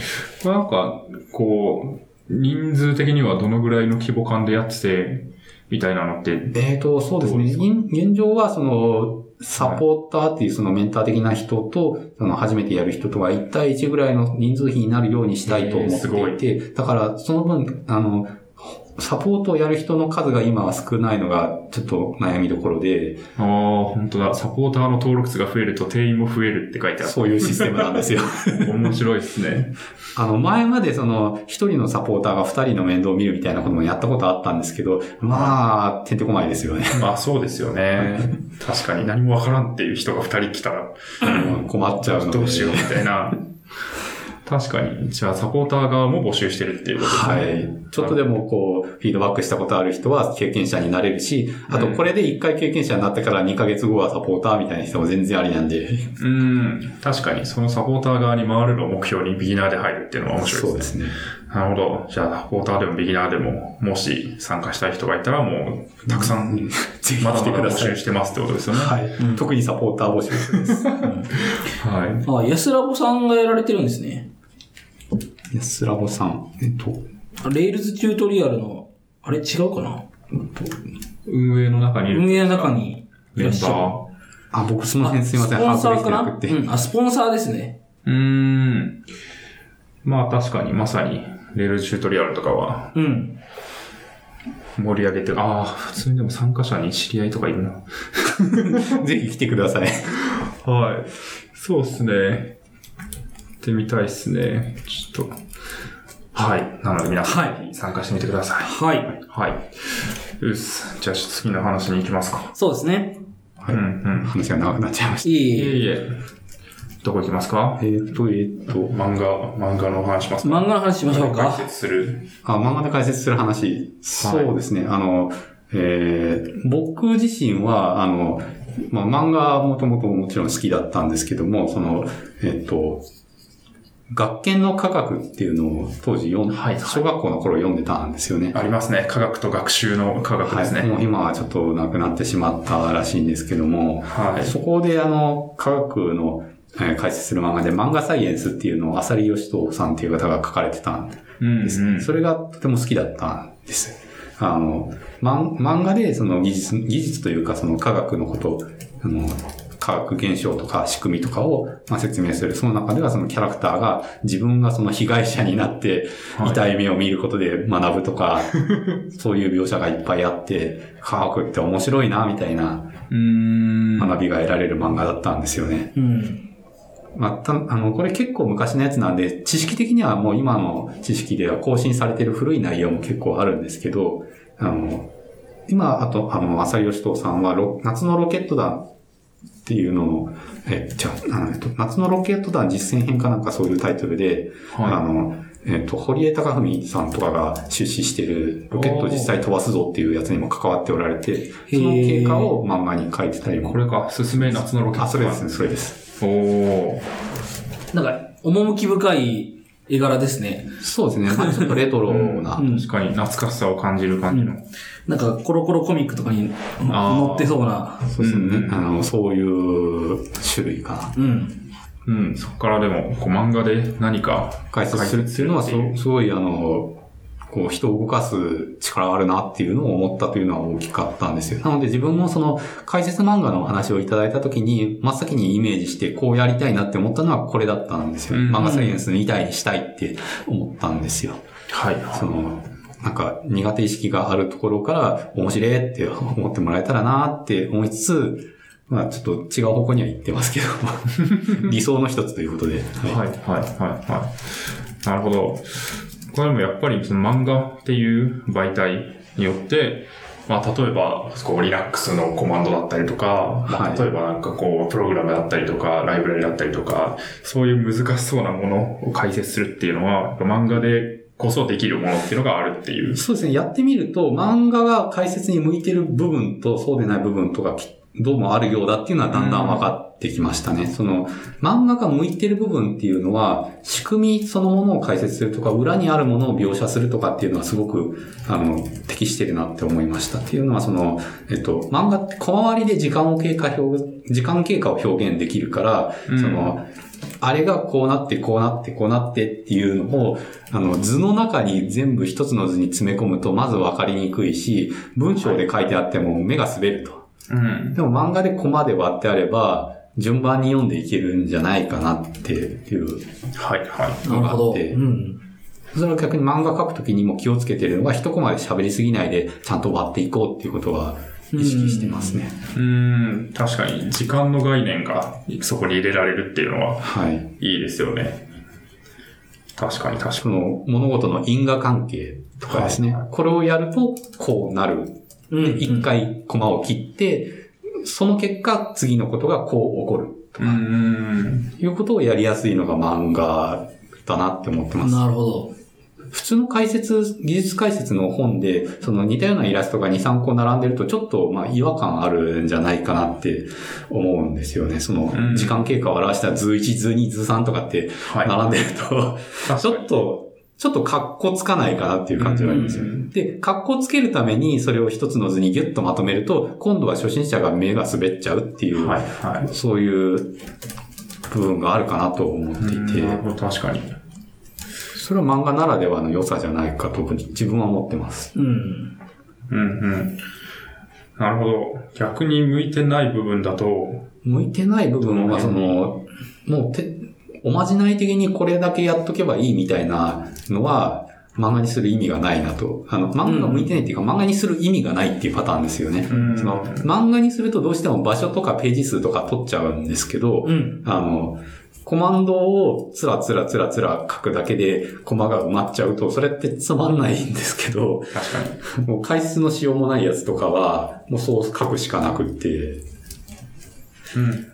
これなんか、こう、人数的にはどのぐらいの規模感でやってて、みたいなのって、えーと、そうですね。現現状は、その、サポーターっていうそのメンター的な人と、その初めてやる人とは1対1ぐらいの人数比になるようにしたいと思っていて、だからその分、あの、サポートをやる人の数が今は少ないのがちょっと悩みどころで、ああ、本当だ。サポーターの登録数が増えると定員も増えるって書いてある。そういうシステムなんですよ。面白いですね。あの、前までその、一人のサポーターが二人の面倒を見るみたいなこともやったことあったんですけど、まあ、てんてこまいですよね。ま あそうですよね。確かに何もわからんっていう人が二人来たら、うん困っちゃうので。どうしようみたいな。確かに。じゃあサポーター側も募集してるっていうことですね。はい。ちょっとでもこう、フィードバックしたことある人は経験者になれるし、あとこれで一回経験者になってから2ヶ月後はサポーターみたいな人も全然ありなんで。うん。確かに、そのサポーター側に回るのを目標にビギナーで入るっていうのは面白いですね。そうですね。なるほど。じゃあ、サポーターでもビギナーでも、もし参加したい人がいたら、もう、たくさん、ぜひまだ来てまだ募集ください。してますってことですよね。はい。特にサポーター募集です。はい。あ、 YassLab さんがやられてるんですね。 YassLab さん。えっと、 Rails チュートリアルの、あれ違うかな？運営の中にいる。運営の中にいらっしゃる。ー。あ、僕その辺すいません。スポンサーかな？てなくて。うん、あ、スポンサーですね。うーん。まあ確かに、まさに、 Rails チュートリアルとかはうん。盛り上げて、ああ、普通にでも参加者に知り合いとかいるな。ぜひ来てください。はい。そうっすね。行ってみたいっすね。ちょっと。はい。なので皆さん、はぜひ参加してみてください。はい。はい。うっす。じゃあ次の話に行きますか。そうですね。はいうんうん。話が長くなっちゃいましいえいいえ。えいえ。どこ行きますか？た。えっと、えっと、漫画、漫画の話しますか？漫画の話しましょうか。解説する。あ、漫画で解説する話。そうですね。あの、えー僕自身は、あの、まあ、漫画はもともともちろん好きだったんですけども、その、えっと、学研の科学っていうのを当時読ん、はいはい小学校の頃読んでたんですよね。ありますね。科学と学習の科学ですね。はい。もう今はちょっとなくなってしまったらしいんですけども、はい。そこであの、科学の、えー解説する漫画で漫画サイエンスっていうのを浅利義人さんっていう方が書かれてたんうんです。うんそれがとても好きだったんです。あの、まん漫画でその技術、技術というかその科学のこと、あの、科学現象とか仕組みとかを、まあ、説明する。その中ではそのキャラクターが自分がその被害者になってはい痛い目を見ることで学ぶとか、そういう描写がいっぱいあって、科学って面白いな、みたいな。学びが得られる漫画だったんですよね。うん。まあ、た、あの、これ結構昔のやつなんで、知識的にはもう今の知識では更新されてる古い内容も結構あるんですけど、あの、今、あと、あの、浅井義人さんはロ、夏のロケット団っていうのの、え、じゃあ、あのえっと、夏のロケット団実践編かなんかそういうタイトルで、あはの、えっと、堀江貴文さんとかが出資してる、ロケット実際飛ばすぞっていうやつにも関わっておられて、その経過を漫画に書いてたりこ。れか、すすめ夏のロケット。あ、それですね、それです。おー。なんか、趣深い絵柄ですね。そうですね。まあちょっとレトロな。うん確かに懐かしさを感じる感じの。なんか、コロコロコミックとかに載ってそうな。そうですね。うんあの、そういう種類かな。うん。うん、そこからでも、こう漫画で何か解説するっていうのは、解説そすごい、あの、こう人を動かす力があるなっていうのを思ったというのは大きかったんですよ。なので自分もその解説漫画のお話をいただいた時に真っ先にイメージしてこうやりたいなって思ったのはこれだったんですよ。うん漫画サイエンスみたいにしたいって思ったんですよ。はい。その、なんか苦手意識があるところから面白いって思ってもらえたらなって思いつつ、まあちょっと違う方向には行ってますけど、理想の一つということで。はい、はい、はい、はい。なるほど。これでもやっぱりその漫画っていう媒体によって、まあ、例えば、こう、Linux のコマンドだったりとか、まあ、はい例えばなんかこう、プログラムだったりとか、ライブラリだったりとか、そういう難しそうなものを解説するっていうのは、漫画でこそできるものっていうのがあるっていう。そうですね。やってみると、漫画が解説に向いてる部分とそうでない部分とか、きどうもあるようだっていうのはだんだん分かってきましたね。その、漫画が向いてる部分っていうのは、仕組みそのものを解説するとか、裏にあるものを描写するとかっていうのはすごく、あの、適してるなって思いました。っていうのは、その、えっと、漫画って小回りで時間を経過表、時間経過を表現できるから、うんその、あれがこうなって、こうなって、こうなってっていうのを、あの、図の中に全部一つの図に詰め込むと、まず分かりにくいし、文章で書いてあっても目が滑ると。うん。でも漫画でコマで割ってあれば、順番に読んでいけるんじゃないかなっていうはい、はい。なるほど。のがあってうん。それは逆に漫画書くときにも気をつけてるのが、一コマで喋りすぎないで、ちゃんと割っていこうっていうことは意識してますね。うーん、確かに時間の概念がそこに入れられるっていうのははい。いいですよね。確かに確かに。その物事の因果関係とかですね。これをやると、こうなるうん回コマを切って、その結果、次のことがこう起こる。うーん。いうことをやりやすいのが漫画だなって思ってます。なるほど。普通の解説、技術解説の本で、その似たようなイラストが2、3個並んでると、ちょっと、まあ、違和感あるんじゃないかなって思うんですよね。そのうん、時間経過を表した図1、図2、図3とかってはい。並んでると、ちょ確かにっと、ちょっと格好つかないかなっていう感じがありますようんね。で、格好つけるためにそれを一つの図にギュッとまとめると、今度は初心者が目が滑っちゃうっていう、はい、はい。そういう部分があるかなと思っていて、確かに。それは漫画ならではの良さじゃないかと自分は思ってます。うん。うん、うん。なるほど。逆に向いてない部分だと、向いてない部分は、その、もうて、おまじない的にこれだけやっとけばいいみたいなのは、漫画にする意味がないなと。あの、漫画が向いてないっていうか、漫画にする意味がないっていうパターンですよね。うんその、漫画にするとどうしても場所とかページ数とか取っちゃうんですけど、うん。あの、コマンドをつらつらつらつら書くだけでコマが埋まっちゃうと、それってつまんないんですけど、確かに。もう解説のしようもないやつとかは、もうそう書くしかなくって、うん、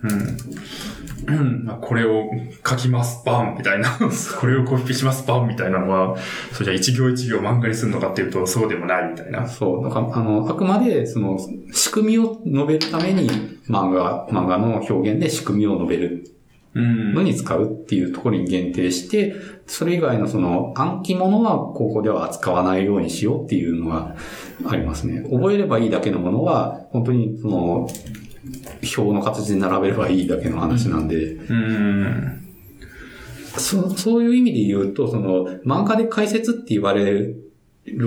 うん。これを書きます、バンみたいな。これをコピペします、バンみたいなのは、それじゃあ一行一行漫画にするのかっていうと、そうでもないみたいな。そう、だから、あの、あくまで、その、仕組みを述べるために、漫画、漫画の表現で仕組みを述べるうんのに使うっていうところに限定して、それ以外のその暗記物は高校では扱わないようにしようっていうのがありますね。覚えればいいだけのものは、本当にその、表の形で並べればいいだけの話なんで、うん。そそういう意味で言うと、その、漫画で解説って言われる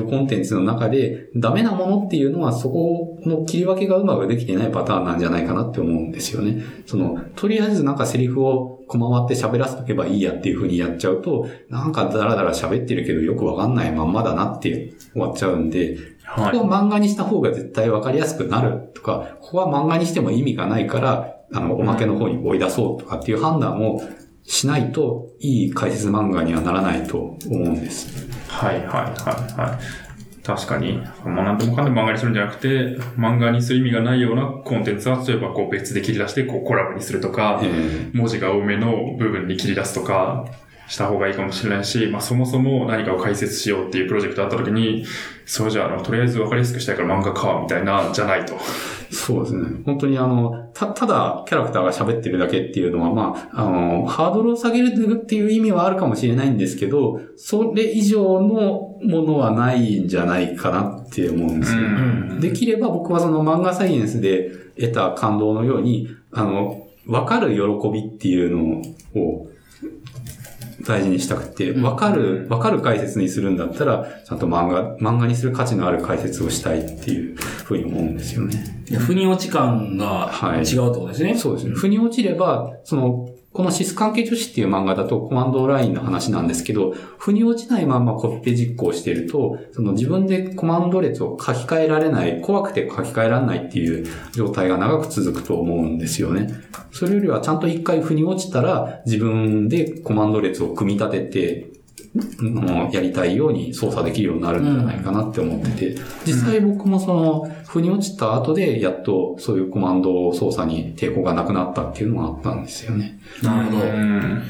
コンテンツの中で、ダメなものっていうのは、そこの切り分けがうまくできてないパターンなんじゃないかなって思うんですよね。その、とりあえずなんかセリフをこまわって喋らせとけばいいやっていう風にやっちゃうと、なんかダラダラ喋ってるけどよくわかんないまんまだなって終わっちゃうんで、はい。ここは漫画にした方が絶対わかりやすくなるとか、ここは漫画にしても意味がないから、あの、おまけの方に追い出そうとかっていう判断をしないと、いい解説漫画にはならないと思うんです。はい、はい、はい、はい。確かに。まあ、なんでもかんでも漫画にするんじゃなくて、漫画にする意味がないようなコンテンツは、例えばこう別で切り出して、こうコラボにするとか、え文字が多めの部分に切り出すとか、した方がいいかもしれないし、まあそもそも何かを解説しようっていうプロジェクトあった時に、そうじゃあ、あのとりあえず分かりやすくしたいから漫画か、みたいな、じゃないと。ーそうですね。本当にあの、た、ただキャラクターが喋ってるだけっていうのは、まあ、あの、ハードルを下げるっていう意味はあるかもしれないんですけど、それ以上のものはないんじゃないかなって思うんですよ。んできれば僕はその漫画サイエンスで得た感動のように、あの、わかる喜びっていうのを、大事にしたくて、うんわかる、わかる解説にするんだったら、ちゃんと漫画、漫画にする価値のある解説をしたいっていうふうに思うんですよね。いや腑に落ち感がはい違うってことですね。そうですね。腑に落ちれば、その、このシス関係女子っていう漫画だとコマンドラインの話なんですけど、腑に落ちないまんまコピペ実行していると、その自分でコマンド列を書き換えられない、怖くて書き換えられないっていう状態が長く続くと思うんですよね。それよりはちゃんと一回腑に落ちたら、自分でコマンド列を組み立てて、やりたいように操作できるようになるんじゃないかなって思ってて、実際僕もその、腑に落ちた後で、やっとそういうコマンド操作に抵抗がなくなったっていうのがあったんですよね。なるほど。うん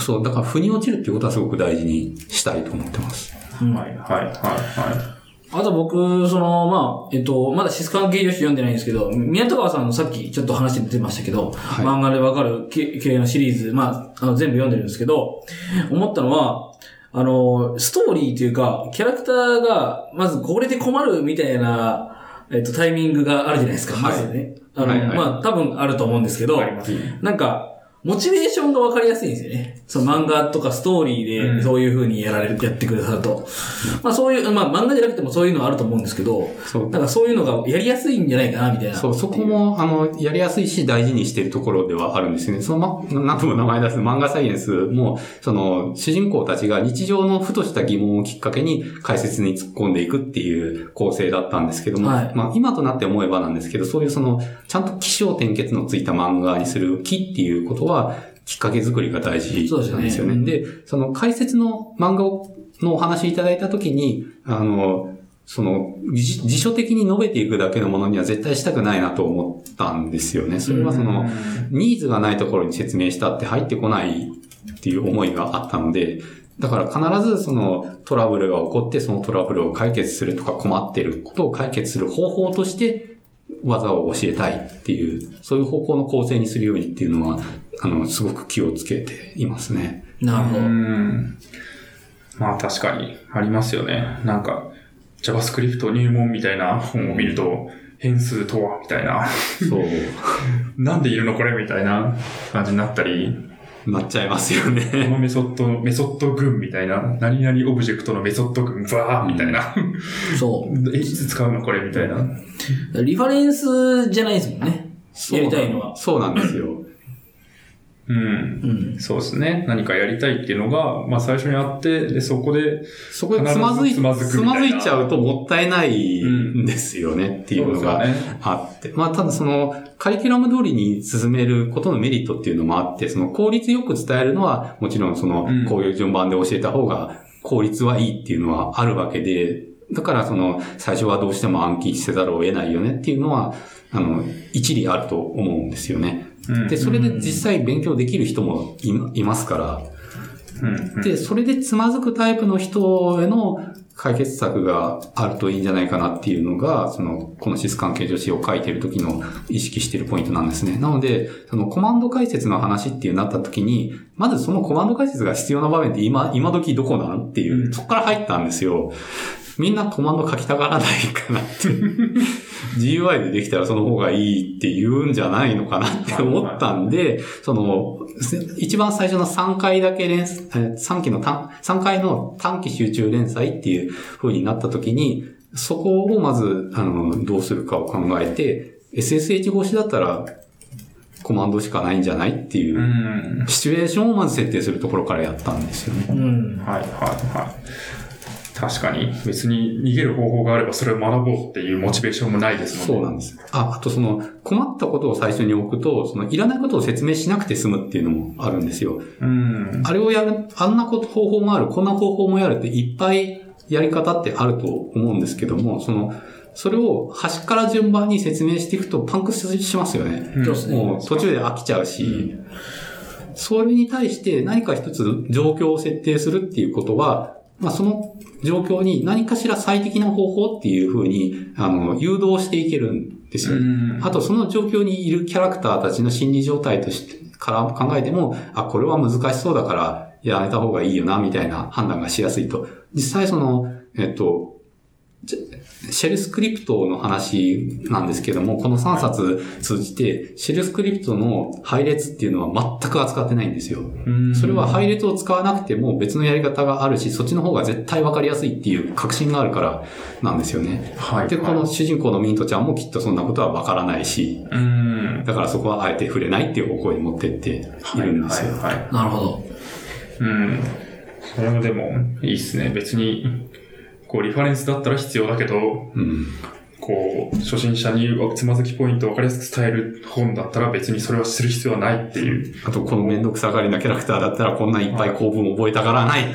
そう、だから腑に落ちるっていうことはすごく大事にしたいと思ってます。うんはい、はい、はい、はあと僕、その、まあ、えっと、まだシス関係女子読んでないんですけど、宮田川さんのさっきちょっと話に出てましたけど、はい漫画でわかる系系のシリーズ、まあ、あの全部読んでるんですけど、思ったのは、あの、ストーリーというか、キャラクターが、まずこれで困るみたいな、えっと、タイミングがあるじゃないですか、まはい。ずね。あの、まあ、多分あると思うんですけど、なんか、モチベーションがわかりやすいんですよね。その漫画とかストーリーうんでそういう風にやられる、やってくださると。まあそういう、まあ漫画じゃなくてもそういうのはあると思うんですけど、そう。なんかそういうのがやりやすいんじゃないかな、みたいな。そう、そこも、あの、やりやすいし、大事にしているところではあるんですよね。その、ま、なんとも名前出す漫画サイエンスも、その、主人公たちが日常のふとした疑問をきっかけに解説に突っ込んでいくっていう構成だったんですけども、はいまあ、今となって思えばなんですけど、そういうその、ちゃんと起承転結のついた漫画にする気っていうことは、きっかけ作りが大事そうですよねなんですよね。うんで、その解説の漫画をのお話いただいたときに、あの、その、辞辞書的に述べていくだけのものには絶対したくないなと思ったんですよね。それはその、ニーズがないところに説明したって入ってこないっていう思いがあったので、だから必ずそのトラブルが起こってそのトラブルを解決するとか困っていることを解決する方法として技を教えたいっていう、そういう方向の構成にするようにっていうのは、あの、すごく気をつけていますね。なるほど。うん。まあ確かにありますよね。なんか、JavaScript 入門みたいな本を見ると、変数とはみたいな。そう、なんでいるのこれみたいな感じになったり、なっちゃいますよこね。のメソッド、メソッド群みたいな、何々オブジェクトのメソッド群、バーみたいな。そえ、いつ使うのこれみたいな。う。リファレンスじゃないですもんね。やりたいのは。そうなんですよ。うん。うん。そうですね。何かやりたいっていうのが、まあ最初にあって、で、そこで、そこでつまずい、つまずいなまずいちゃうともったいないんですよねっていうのがあって。まあただそのカリキュラム通りに進めることのメリットっていうのもあって、その効率よく伝えるのはもちろんそのうんこういう順番で教えた方が効率はいいっていうのはあるわけで、だからその最初はどうしても暗記せざるを得ないよねっていうのは、あの、一理あると思うんですよね。うんで、それで実際勉強できる人もいいますから、で、それでつまずくタイプの人への解決策があるといいんじゃないかなっていうのが、その、このシス関係女子を書いてる時の意識してるポイントなんですね。なので、そのコマンド解説の話っていうなった時に、まずそのコマンド解説が必要な場面って今、今時どこなんっていうう、んそこから入ったんですよ。みんなコマンド書きたがらないかなって。GUI でできたらその方がいいって言うんじゃないのかなって思ったんで、その、一番最初の3回だけ連、3期の単、3回の短期集中連載っていう風になった時に、そこをまず、あの、どうするかを考えて、SSH 越しだったら、コマンドしかないんじゃないっていうう、ん。シチュエーションをまず設定するところからやったんですよね。うん。はいはいはい。確かに、別に逃げる方法があればそれを学ぼうっていうモチベーションもないですもんね。そうなんです。あ、あとその、困ったことを最初に置くと、その、いらないことを説明しなくて済むっていうのもあるんですよ。うん。あれをやる、あんなこと、方法もある、こんな方法もやるっていっぱいやり方ってあると思うんですけども、その、それを端から順番に説明していくとパンクしますよね。うんもう途中で飽きちゃうし、それに対して何か一つ状況を設定するっていうことは、まあその状況に何かしら最適な方法っていうふうに、あの、誘導していけるんですよ。うんあとその状況にいるキャラクターたちの心理状態としてから考えても、あ、これは難しそうだからやめた方がいいよな、みたいな判断がしやすいと。実際その、えっと、シェルスクリプトの話なんですけども、この3冊通じて、シェルスクリプトの配列っていうのは全く扱ってないんですよ。それは配列を使わなくても別のやり方があるし、そっちの方が絶対わかりやすいっていう確信があるからなんですよね。はい。で、この主人公のミントちゃんもきっとそんなことはわからないし、うん。だからそこはあえて触れないっていう方向に持ってっているんですよ。はい、はい。なるほど。うん。それもでも、いいっすね。別に、こう、リファレンスだったら必要だけど、うん。こう、初心者につまずきポイントを分かりやすく伝える本だったら別にそれはする必要はないっていう。あと、このめんどくさがりなキャラクターだったらこんないっぱい構文覚えたがらない。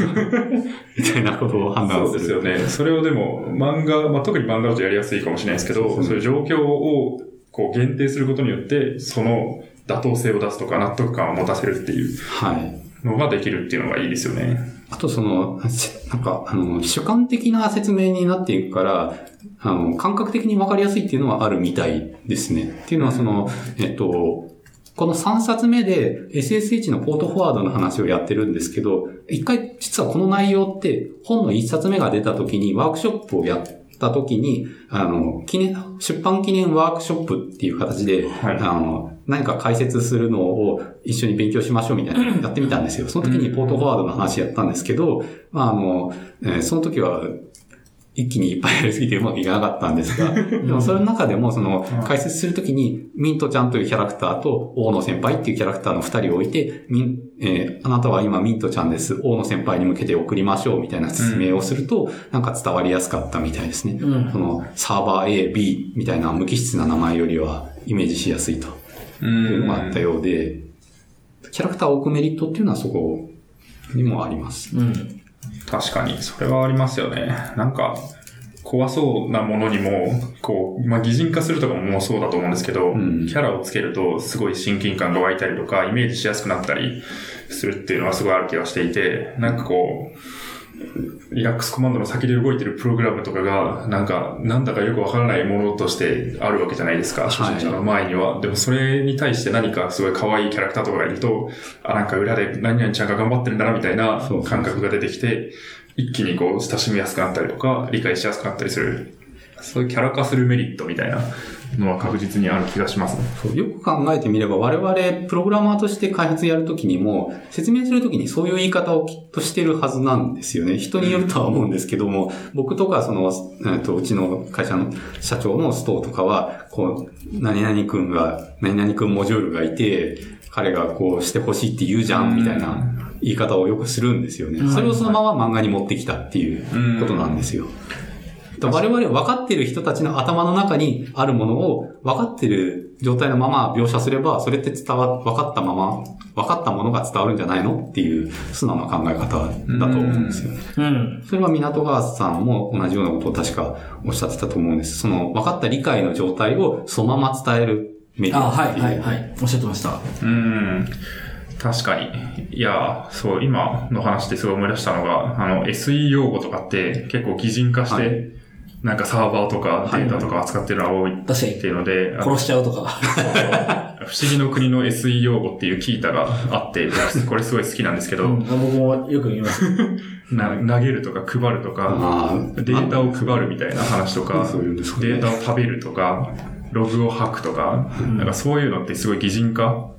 みたいなことを判断そうする。ですよね。それをでも、漫画、まあ、特に漫画だとやりやすいかもしれないですけど、そうそういう状況をこう限定することによって、その妥当性を出すとか納得感を持たせるっていうはい。のができるっていうのがいいですよね。あとその、なんか、あの、主観的な説明になっていくから、あの、感覚的に分かりやすいっていうのはあるみたいですね。っていうのはその、えっと、この3冊目で SSH のポートフォワードの話をやってるんですけど、一回実はこの内容って本の1冊目が出た時にワークショップをやってた時に、あの、記念、出版記念ワークショップっていう形で、はいあの、何か解説するのを一緒に勉強しましょうみたいなの やってみたんですよ。その時にポートフォワードの話やったんですけど、まああの、えーその時は一気にいっぱいやりすぎてうまくいかなかったんですが、でもそれの中でもその解説するときにミントちゃんというキャラクターと大野先輩っていうキャラクターの二人を置いて、ミンえーあなたは今ミントちゃんです。大野先輩に向けて送りましょうみたいな説明をすると、なんか伝わりやすかったみたいですね。うんそのサーバー A、B みたいな無機質な名前よりはイメージしやすいとういうのがあったようで、キャラクターを置くメリットっていうのはそこにもあります。うん。確かに、それはありますよね。なんか、怖そうなものにも、こう、まあ、擬人化するとかももうそうだと思うんですけど、んキャラをつけると、すごい親近感が湧いたりとか、イメージしやすくなったりするっていうのはすごいある気がしていて、なんかこう、リラックスコマンドの先で動いてるプログラムとかが、なんか、なんだかよくわからないものとしてあるわけじゃないですか、初心者の前には。でもそれに対して何かすごい可愛いキャラクターとかがいると、あ、なんか裏で何々ちゃんが頑張ってるんだなみたいな感覚が出てきて、一気にこう親しみやすくなったりとか、理解しやすくなったりする。そういうキャラ化するメリットみたいなのは確実にある気がしますね。そうよく考えてみれば我々プログラマーとして開発やるときにも説明するときにそういう言い方をきっとしてるはずなんですよね。人によるとは思うんですけども、僕とかその、えっと、うちの会社の社長のストーとかは、こう、何々君が、何々君モジュールがいて、彼がこうしてほしいって言うじゃん、みたいな言い方をよくするんですよね。それをそのまま漫画に持ってきたっていうことなんですよ。我々分かってる人たちの頭の中にあるものを分かってる状態のまま描写すれば、それって伝わ、分かったまま、分かったものが伝わるんじゃないのっていう素直な考え方だと思うんですよね。うん。それは港川さんも同じようなことを確かおっしゃってたと思うんです。その分かった理解の状態をそのまま伝えるメディあ、アっていう。はい、はい、はい。おっしゃってました。うん。確かに。いや、そう、今の話ですごい思い出したのが、あの、SE 用語とかって結構擬人化して、はいなんかサーバーとかデータとか扱ってるのが多いっていうので、殺しちゃうとか。不思議の国の SE 用語っていう聞いたがあって、これすごい好きなんですけど、うん、僕もよく言います。な投げるとか配るとか、データを配るみたいな話とか、そういうね。データを食べるとか、ログを吐くとか、なんかそういうのってすごい擬人化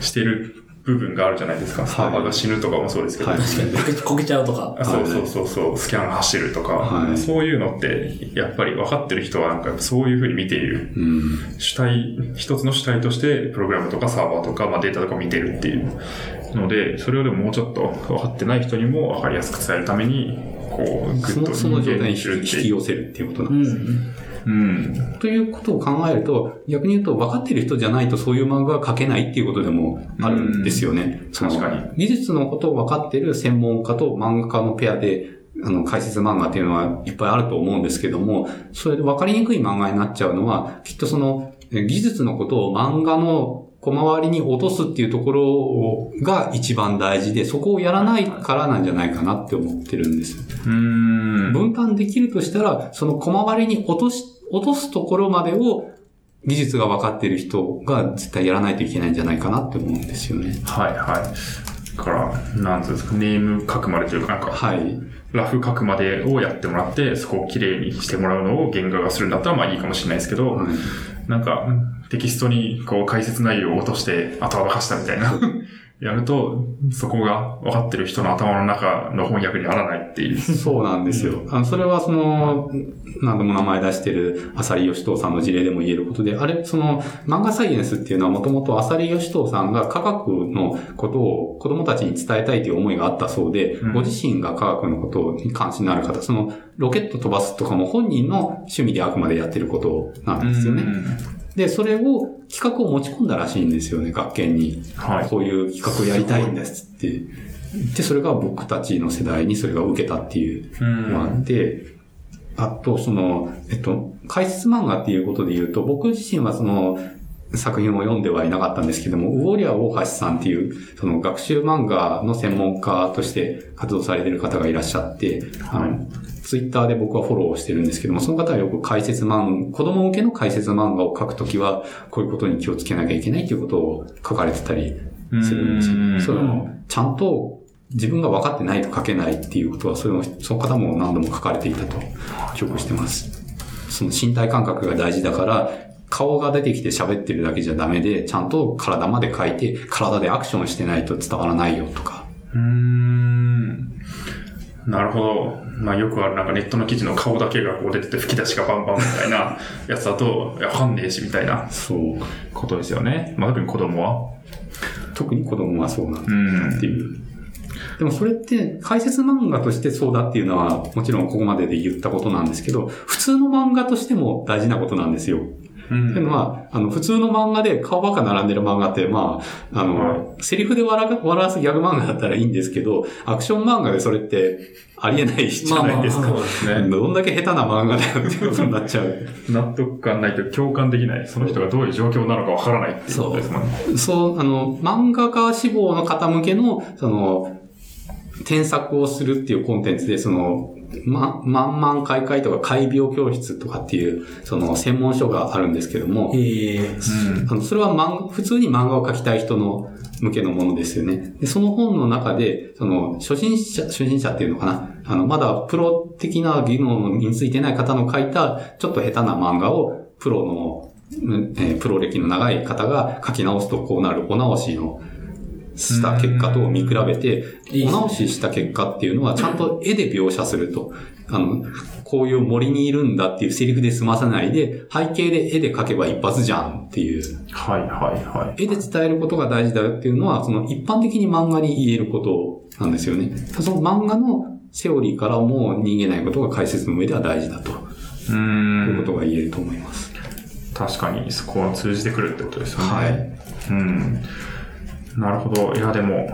してる部分があるじゃないですか。サーバーが死ぬとかもそうですけど。はい確かに。焦げ焦げちゃうとか。あそうそうそうそう、スキャン走るとか、はいそういうのって、やっぱり分かってる人はなんかそういうふうに見ている。うん。主体、一つの主体として、プログラムとかサーバーとか、まあ、データとかを見てるっていうので、それをでももうちょっと分かってない人にも分かりやすく伝えるために、こう、ぐその、っとその状態に引き。寄せるっていうことなうんです。ん。うん。ということを考えると、逆に言うと分かってる人じゃないとそういう漫画が描けないっていうことでもあるんですよね。その確かに技術のことを分かってる専門家と漫画家のペアで、あの、解説漫画っていうのはいっぱいあると思うんですけども、それで分かりにくい漫画になっちゃうのは、きっとその、え技術のことを漫画の小回りに落とすっていうところが一番大事で、そこをやらないからなんじゃないかなって思ってるんです。うん。分担できるとしたら、その小回りに落とし、落とすところまでを技術が分かっている人が絶対やらないといけないんじゃないかなって思うんですよね。はいはい。から、なんつうんですか、ネーム書くまでというか、なんか、はい。ラフ書くまでをやってもらって、そこを綺麗にしてもらうのを原画がするんだったら、まあいいかもしれないですけど、はいなんか、テキストにこう解説内容を落として後はかしたみたいな、やると、そこが分かってる人の頭の中の翻訳にならないっていう。そうなんですよ。あの、それはその、何度も名前出してる浅利義藤さんの事例でも言えることで、あれ、その、漫画サイエンスっていうのはもともと浅利義藤さんが科学のことを子供たちに伝えたいという思いがあったそうで、うんご自身が科学のことに関心のある方、その、ロケット飛ばすとかも本人の趣味であくまでやってることなんですよね。で、それを、企画を持ち込んだらしいんですよね、学研に。はい。こういう企画をやりたいんですって言って、それが僕たちの世代にそれが受けたっていううんのがあって、あと、その、えっと、解説漫画っていうことで言うと、僕自身はその、作品を読んではいなかったんですけども、ウォリア大橋さんっていう、その学習漫画の専門家として活動されてる方がいらっしゃって、あの、ツイッターで僕はフォローしてるんですけども、その方はよく解説漫画、子供向けの解説漫画を書くときは、こういうことに気をつけなきゃいけないということを書かれてたりするんですうんよ。それも、ちゃんと自分が分かってないと書けないっていうことは、それを、その方も何度も書かれていたと記憶してます。その身体感覚が大事だから、顔が出てきて喋ってるだけじゃダメで、ちゃんと体まで書いて、体でアクションしてないと伝わらないよとか。うーん。なるほど。まあよくあるなんかネットの記事の顔だけがこう出てて吹き出しがバンバンみたいな やつだと、わかんねえしみたいなそう。ことですよね。まあ特に子供は。特に子供はそうなんだうんって。いう。でもそれって解説漫画としてそうだっていうのはもちろんここまでで言ったことなんですけど、普通の漫画としても大事なことなんですよ。うんっていうのは、あの、普通の漫画で顔ばっか並んでる漫画って、まあ、あの、セリフで笑が笑わすギャグ漫画だったらいいんですけど、アクション漫画でそれってありえないじゃないですか。まあまあそうですね。どんだけ下手な漫画だよっていうことになっちゃう。納得感ないと共感できない。その人がどういう状況なのかわからないっていうことですもんね。そう、あの、漫画家志望の方向けの、その、添削をするっていうコンテンツで、その、ま、万々開会とか怪病教室とかっていう、その専門書があるんですけども、ええうん。あの、それは漫普通に漫画を描きたい人の向けのものですよね。で、その本の中で、その、初心者、初心者っていうのかな。あの、まだプロ的な技能についてない方の描いた、ちょっと下手な漫画を、プロの、うんえープロ歴の長い方が書き直すとこうなる、お直しの、した結果と見比べてお直しした結果っていうのは、ちゃんと絵で描写すると。あの、こういう森にいるんだっていうセリフで済まさないで、背景で絵で描けば一発じゃんっていう。はいはいはい。絵で伝えることが大事だよっていうのは、その一般的に漫画に言えることなんですよね。その漫画のセオリーからも逃げないことが解説の上では大事だとういうこん。とが言えると思います。確かにそこは通じてくるってことですよね。はい。うん。なるほど。いや、でも、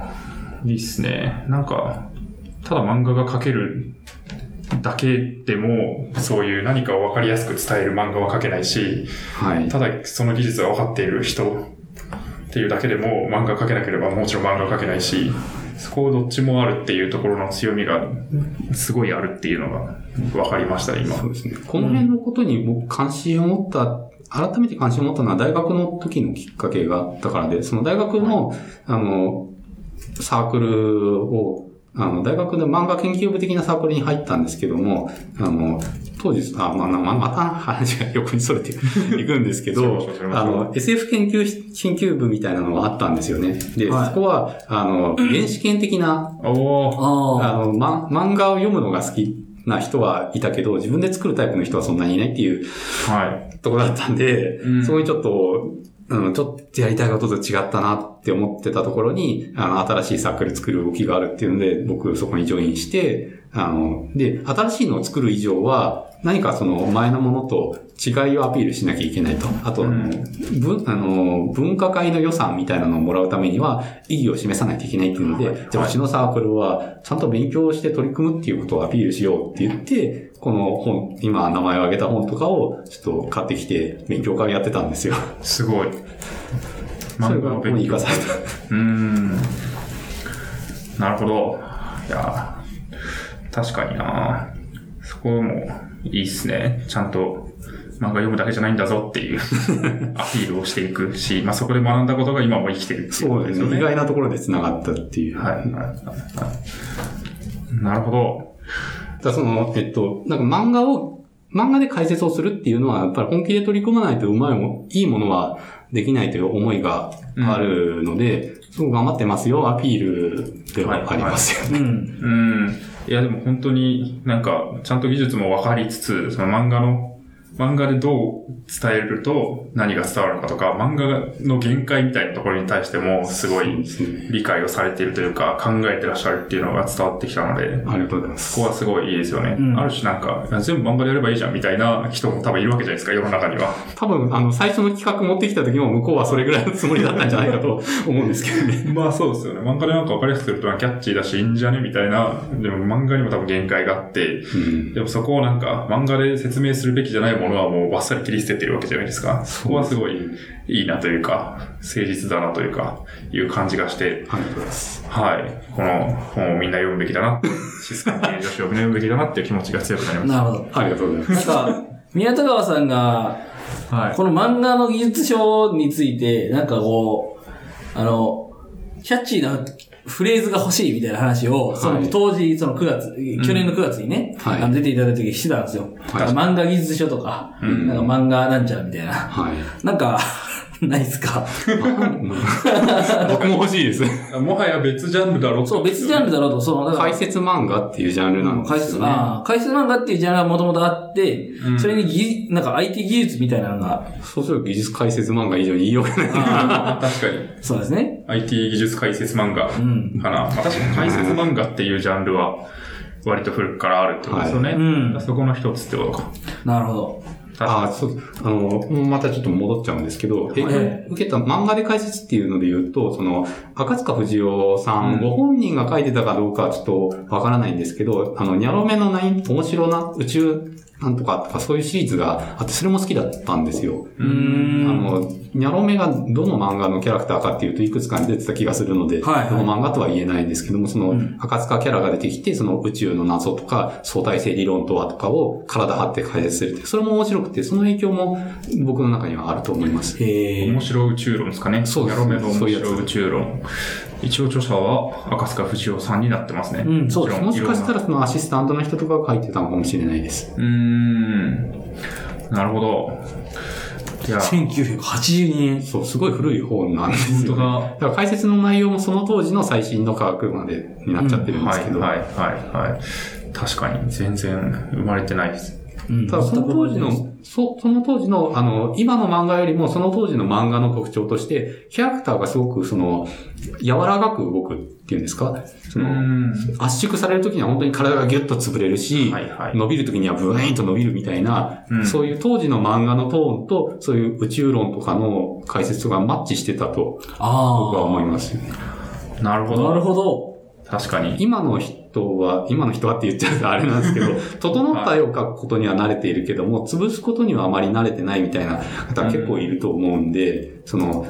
いいっすね。なんか、ただ漫画が描けるだけでも、そういう何かを分かりやすく伝える漫画は描けないし、はい。ただその技術が分かっている人っていうだけでも漫画描けなければもちろん漫画描けないし、そこをどっちもあるっていうところの強みがすごいあるっていうのが分かりましたね、今。そうですね。この辺のことに僕関心を持った、改めて関心を持ったのは大学の時のきっかけがあったからで、その大学の、あの、サークルを、あの、大学で漫画研究部的なサークルに入ったんですけども、あの、当時、あ、まあ、まあ、また話が横にそれて いくんですけどあの、SF 研究し、研究部みたいなのがあったんですよね。で、はいそこは、あの、原始圏的な。あの、ま、漫画を読むのが好きな人はいたけど、自分で作るタイプの人はそんなにいないっていうはい。ところだったんで、うんそこにちょっと、うん、ちょっとやりたいことと違ったなって思ってたところに、あの、新しいサークル作る動きがあるっていうので、僕そこにジョインして、あの、で、新しいのを作る以上は、何かその前のものと違いをアピールしなきゃいけないと。あと、うん文あの文化会の予算みたいなのをもらうためには、意義を示さないといけないっていうので、じゃあうちのサークルは、ちゃんと勉強して取り組むっていうことをアピールしようって言って、この本、今名前を挙げた本とかをちょっと買ってきて、勉強会やってたんですよ。すごい。それがここに生かされた。うーん。なるほど。いや、確かになそこもいいっすね。ちゃんと漫画読むだけじゃないんだぞっていう アピールをしていくし、まあそこで学んだことが今も生きてるっていうそうですね。意外なところで繋がったっていう。はい、はい、はい。なるほど。だその、えっと、なんか漫画を、漫画で解説をするっていうのは、やっぱり本気で取り組まないとうまいも、いいものはできないという思いがあるので、すごく頑張ってますよ、アピールではありますよね。うん。うん。いやでも本当になんか、ちゃんと技術も分かりつつ、その漫画の、漫画でどう伝えると何が伝わるのかとか、漫画の限界みたいなところに対してもすごい理解をされているというか、考えてらっしゃるっていうのが伝わってきたので、ありがとうございます。そこはすごいいいですよね。うんある種なんか、全部漫画でやればいいじゃんみたいな人も多分いるわけじゃないですか、世の中には。多分、あの、最初の企画持ってきた時も向こうはそれぐらいのつもりだったんじゃないかと 思うんですけどね。まあそうですよね。漫画でなんか分かりやすくするとキャッチーだしいいんじゃねみたいな。でも漫画にも多分限界があって、うん。でもそこをなんか漫画で説明するべきじゃないものはもうバッサリ切り捨ててるわけじゃないですか。そこはすごいいいなというか、誠実だなというか、いう感じがして、ありがとうございます。はい。この本をみんな読むべきだな。シスカン系女子をみんな読むべきだなっていう気持ちが強くなりましなるほど。ありがとうございます。なんか、宮田川さんが、た。はい。この漫画の技術書について、なんかこう、あの、キャッチーなフレーズが欲しいみたいな話を、その当時、その9月、去年の9月にね、はいあの出ていただいた時してたんですよ。はい漫画技術書とか、んなんか漫画なんちゃらみたいな。はい。なんか、ないっすか？僕も欲しいです。もはや別ジャンルだろそう、別ジャンルだろうと、その、だから解説漫画っていうジャンルなん解説、ですよね。ああ解説漫画っていうジャンルがもともとあって、うんそれに技、なんか IT 技術みたいなのが、そうすると技術解説漫画以上に言いようがない。あ確かに。そうですね。IT 技術解説漫画うん。かな。まあ、確かに解説漫画っていうジャンルは割と古くからあるってことですよね。はいうんそこの一つってことか。なるほど。ああ、そう、あの、またちょっと戻っちゃうんですけど、えはい。受けた漫画で解説っていうので言うと、その、赤塚不二夫さん、うん。ご本人が書いてたかどうかはちょっとわからないんですけど、あの、ニャロメのナイン、面白な宇宙なんとかとかそういうシリーズがあって、それも好きだったんですよ。うーん。あの、ニャロメがどの漫画のキャラクターかっていうといくつかに出てた気がするので、はいはいどの漫画とは言えないんですけども、そのうん赤塚キャラが出てきて、その宇宙の謎とか相対性理論とはとかを体張って解説するって、それも面白くて、その影響も僕の中にはあると思います。へえ面。白宇宙論ですかね。そうですヤロメの面白宇宙論。一応著者は赤塚不二夫さんになってますね。うんそうですもしかしたら。らそのアシスタントの人とかが書いてたのかもしれないです。うーん。なるほど。いや、1982年。そう、すごい古い本なんですよ、ね。本当だだから解説の内容もその当時の最新の科学までになっちゃってるんではい、すけど、はい、はい、はい。確かに、全然生まれてないです。うんただその当時の、そその当時の、あの、今の漫画よりもその当時の漫画の特徴として、キャラクターがすごくその、柔らかく動くっていうんですか？その、ん。圧縮されるときには本当に体がギュッと潰れるし、はいはい伸びるときにはブワーンと伸びるみたいな、うんそういう当時の漫画のトーンと、そういう宇宙論とかの解説がマッチしてたと僕はあ思います。あ。なるほど。なるほど。確かに。今の人は、今の人はって言っちゃうとあれなんですけど、整った絵を描くことには慣れているけども、潰すことにはあまり慣れてないみたいな方は結構いると思うんで、その、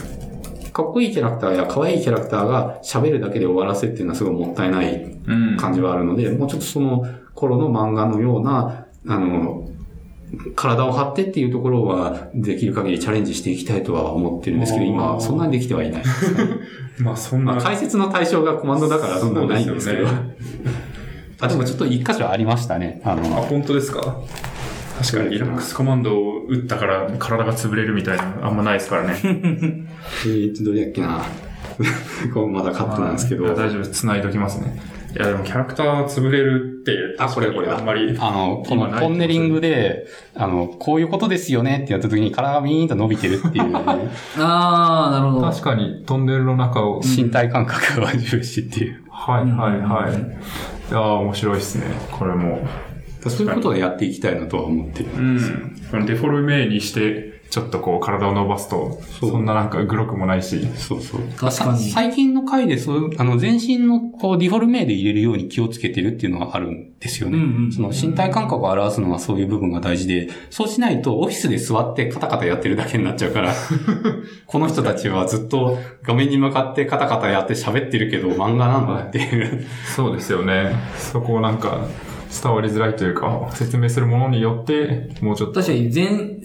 かっこいいキャラクターや可愛いキャラクターが喋るだけで終わらせっていうのはすごいもったいないうん。感じはあるので、もうちょっとその頃の漫画のような、あの、体を張ってっていうところは、できる限りチャレンジしていきたいとは思ってるんですけど、今、そんなにできてはいない。まあ、そんな。まあ、解説の対象がコマンドだからそんなのないんですけど。あ、でもちょっと一箇所ありましたね。ああ、の、本当ですか？確かに、リラックスコマンドを打ったから体が潰れるみたいな、あんまないですからね。えーと、どれだっけな。こうまだカットなんですけど。大丈夫。繋いどきますね。いや、でもキャラクター潰れるって、あこれこれだあんまり。あの、このトンネリングで、あの、こういうことですよねってやった時に体がビーンと伸びてるっていう、ああ、なるほど。確かに、トンネルの中を。身体感覚が重視っていう。はい、はい、はい。いやー面白いですね。これも。そういうことでやっていきたいなとは思ってる。うん。このデフォルメにして、ちょっとこう体を伸ばすと、そんななんかグロくもないし。そうそう。確かに最近の回でそういう、あの、全身のこう、ディフォルメで入れるように気をつけてるっていうのがあるんですよね。うんうんその身体感覚を表すのはそういう部分が大事で、そうしないとオフィスで座ってカタカタやってるだけになっちゃうから、この人たちはずっと画面に向かってカタカタやって喋ってるけど漫画なんだっていう。そうですよね。そこをなんか、伝わりづらいというか、説明するものによって、もうちょっと。確かに全、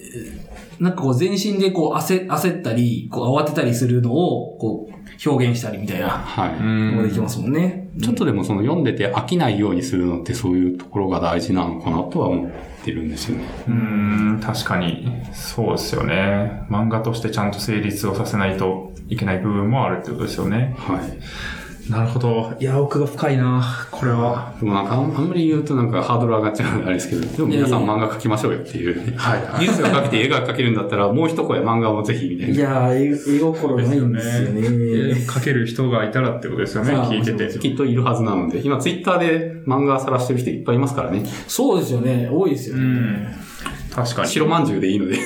なんかこう全身でこう焦焦ったり、こう慌てたりするのをこう表現したりみたいなはい。うんのができますもんね。ちょっとでもその読んでて飽きないようにするのってそういうところが大事なのかなとは思ってるんですよね。うーん、確かに、そうですよね。漫画としてちゃんと成立をさせないといけない部分もあるってことですよね。はい。なるほど。いや、奥が深いな、これは。でもなんかあんまり言うとなんかハードル上がっちゃうんであれですけど、でも皆さん漫画描きましょうよっていう。はいはい技術が描けて絵が描けるんだったらもう一声漫画をぜひみたいな。やー、絵心ですよね。かける人がいたらってことですよね、聞いてて。きっといるはずなので、今ツイッターで漫画晒してる人いっぱいいますからね。そうですよね。多いですよね。うん。確かに。白まんじゅうでいいので。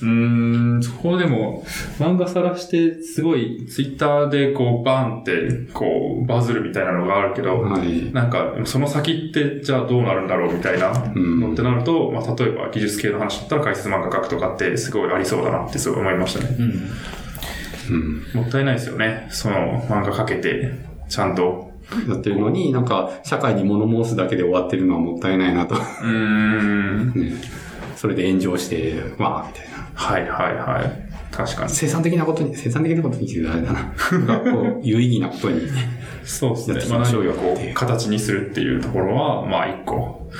うーん、そこでも、漫画さらして、すごい、ツイッターでこう、バーンって、こう、バズるみたいなのがあるけど、はい。なんか、その先って、じゃあどうなるんだろうみたいなうんのってなると、まあ、例えば技術系の話だったら解説漫画描くとかって、すごいありそうだなってすごい思いましたね。うん。うん。もったいないですよね。その、漫画描けて、ちゃんと。やってるのに、なんか、社会に物申すだけで終わってるのはもったいないなと。うーん。ねそれで炎上して、わーみたいな。はいはいはい。確かに。生産的なことに、生産的なことに言うとあれだな。なんかこう、有意義なことに、そうですねまあ、何かこう、形にするっていうところは、まあ、一個、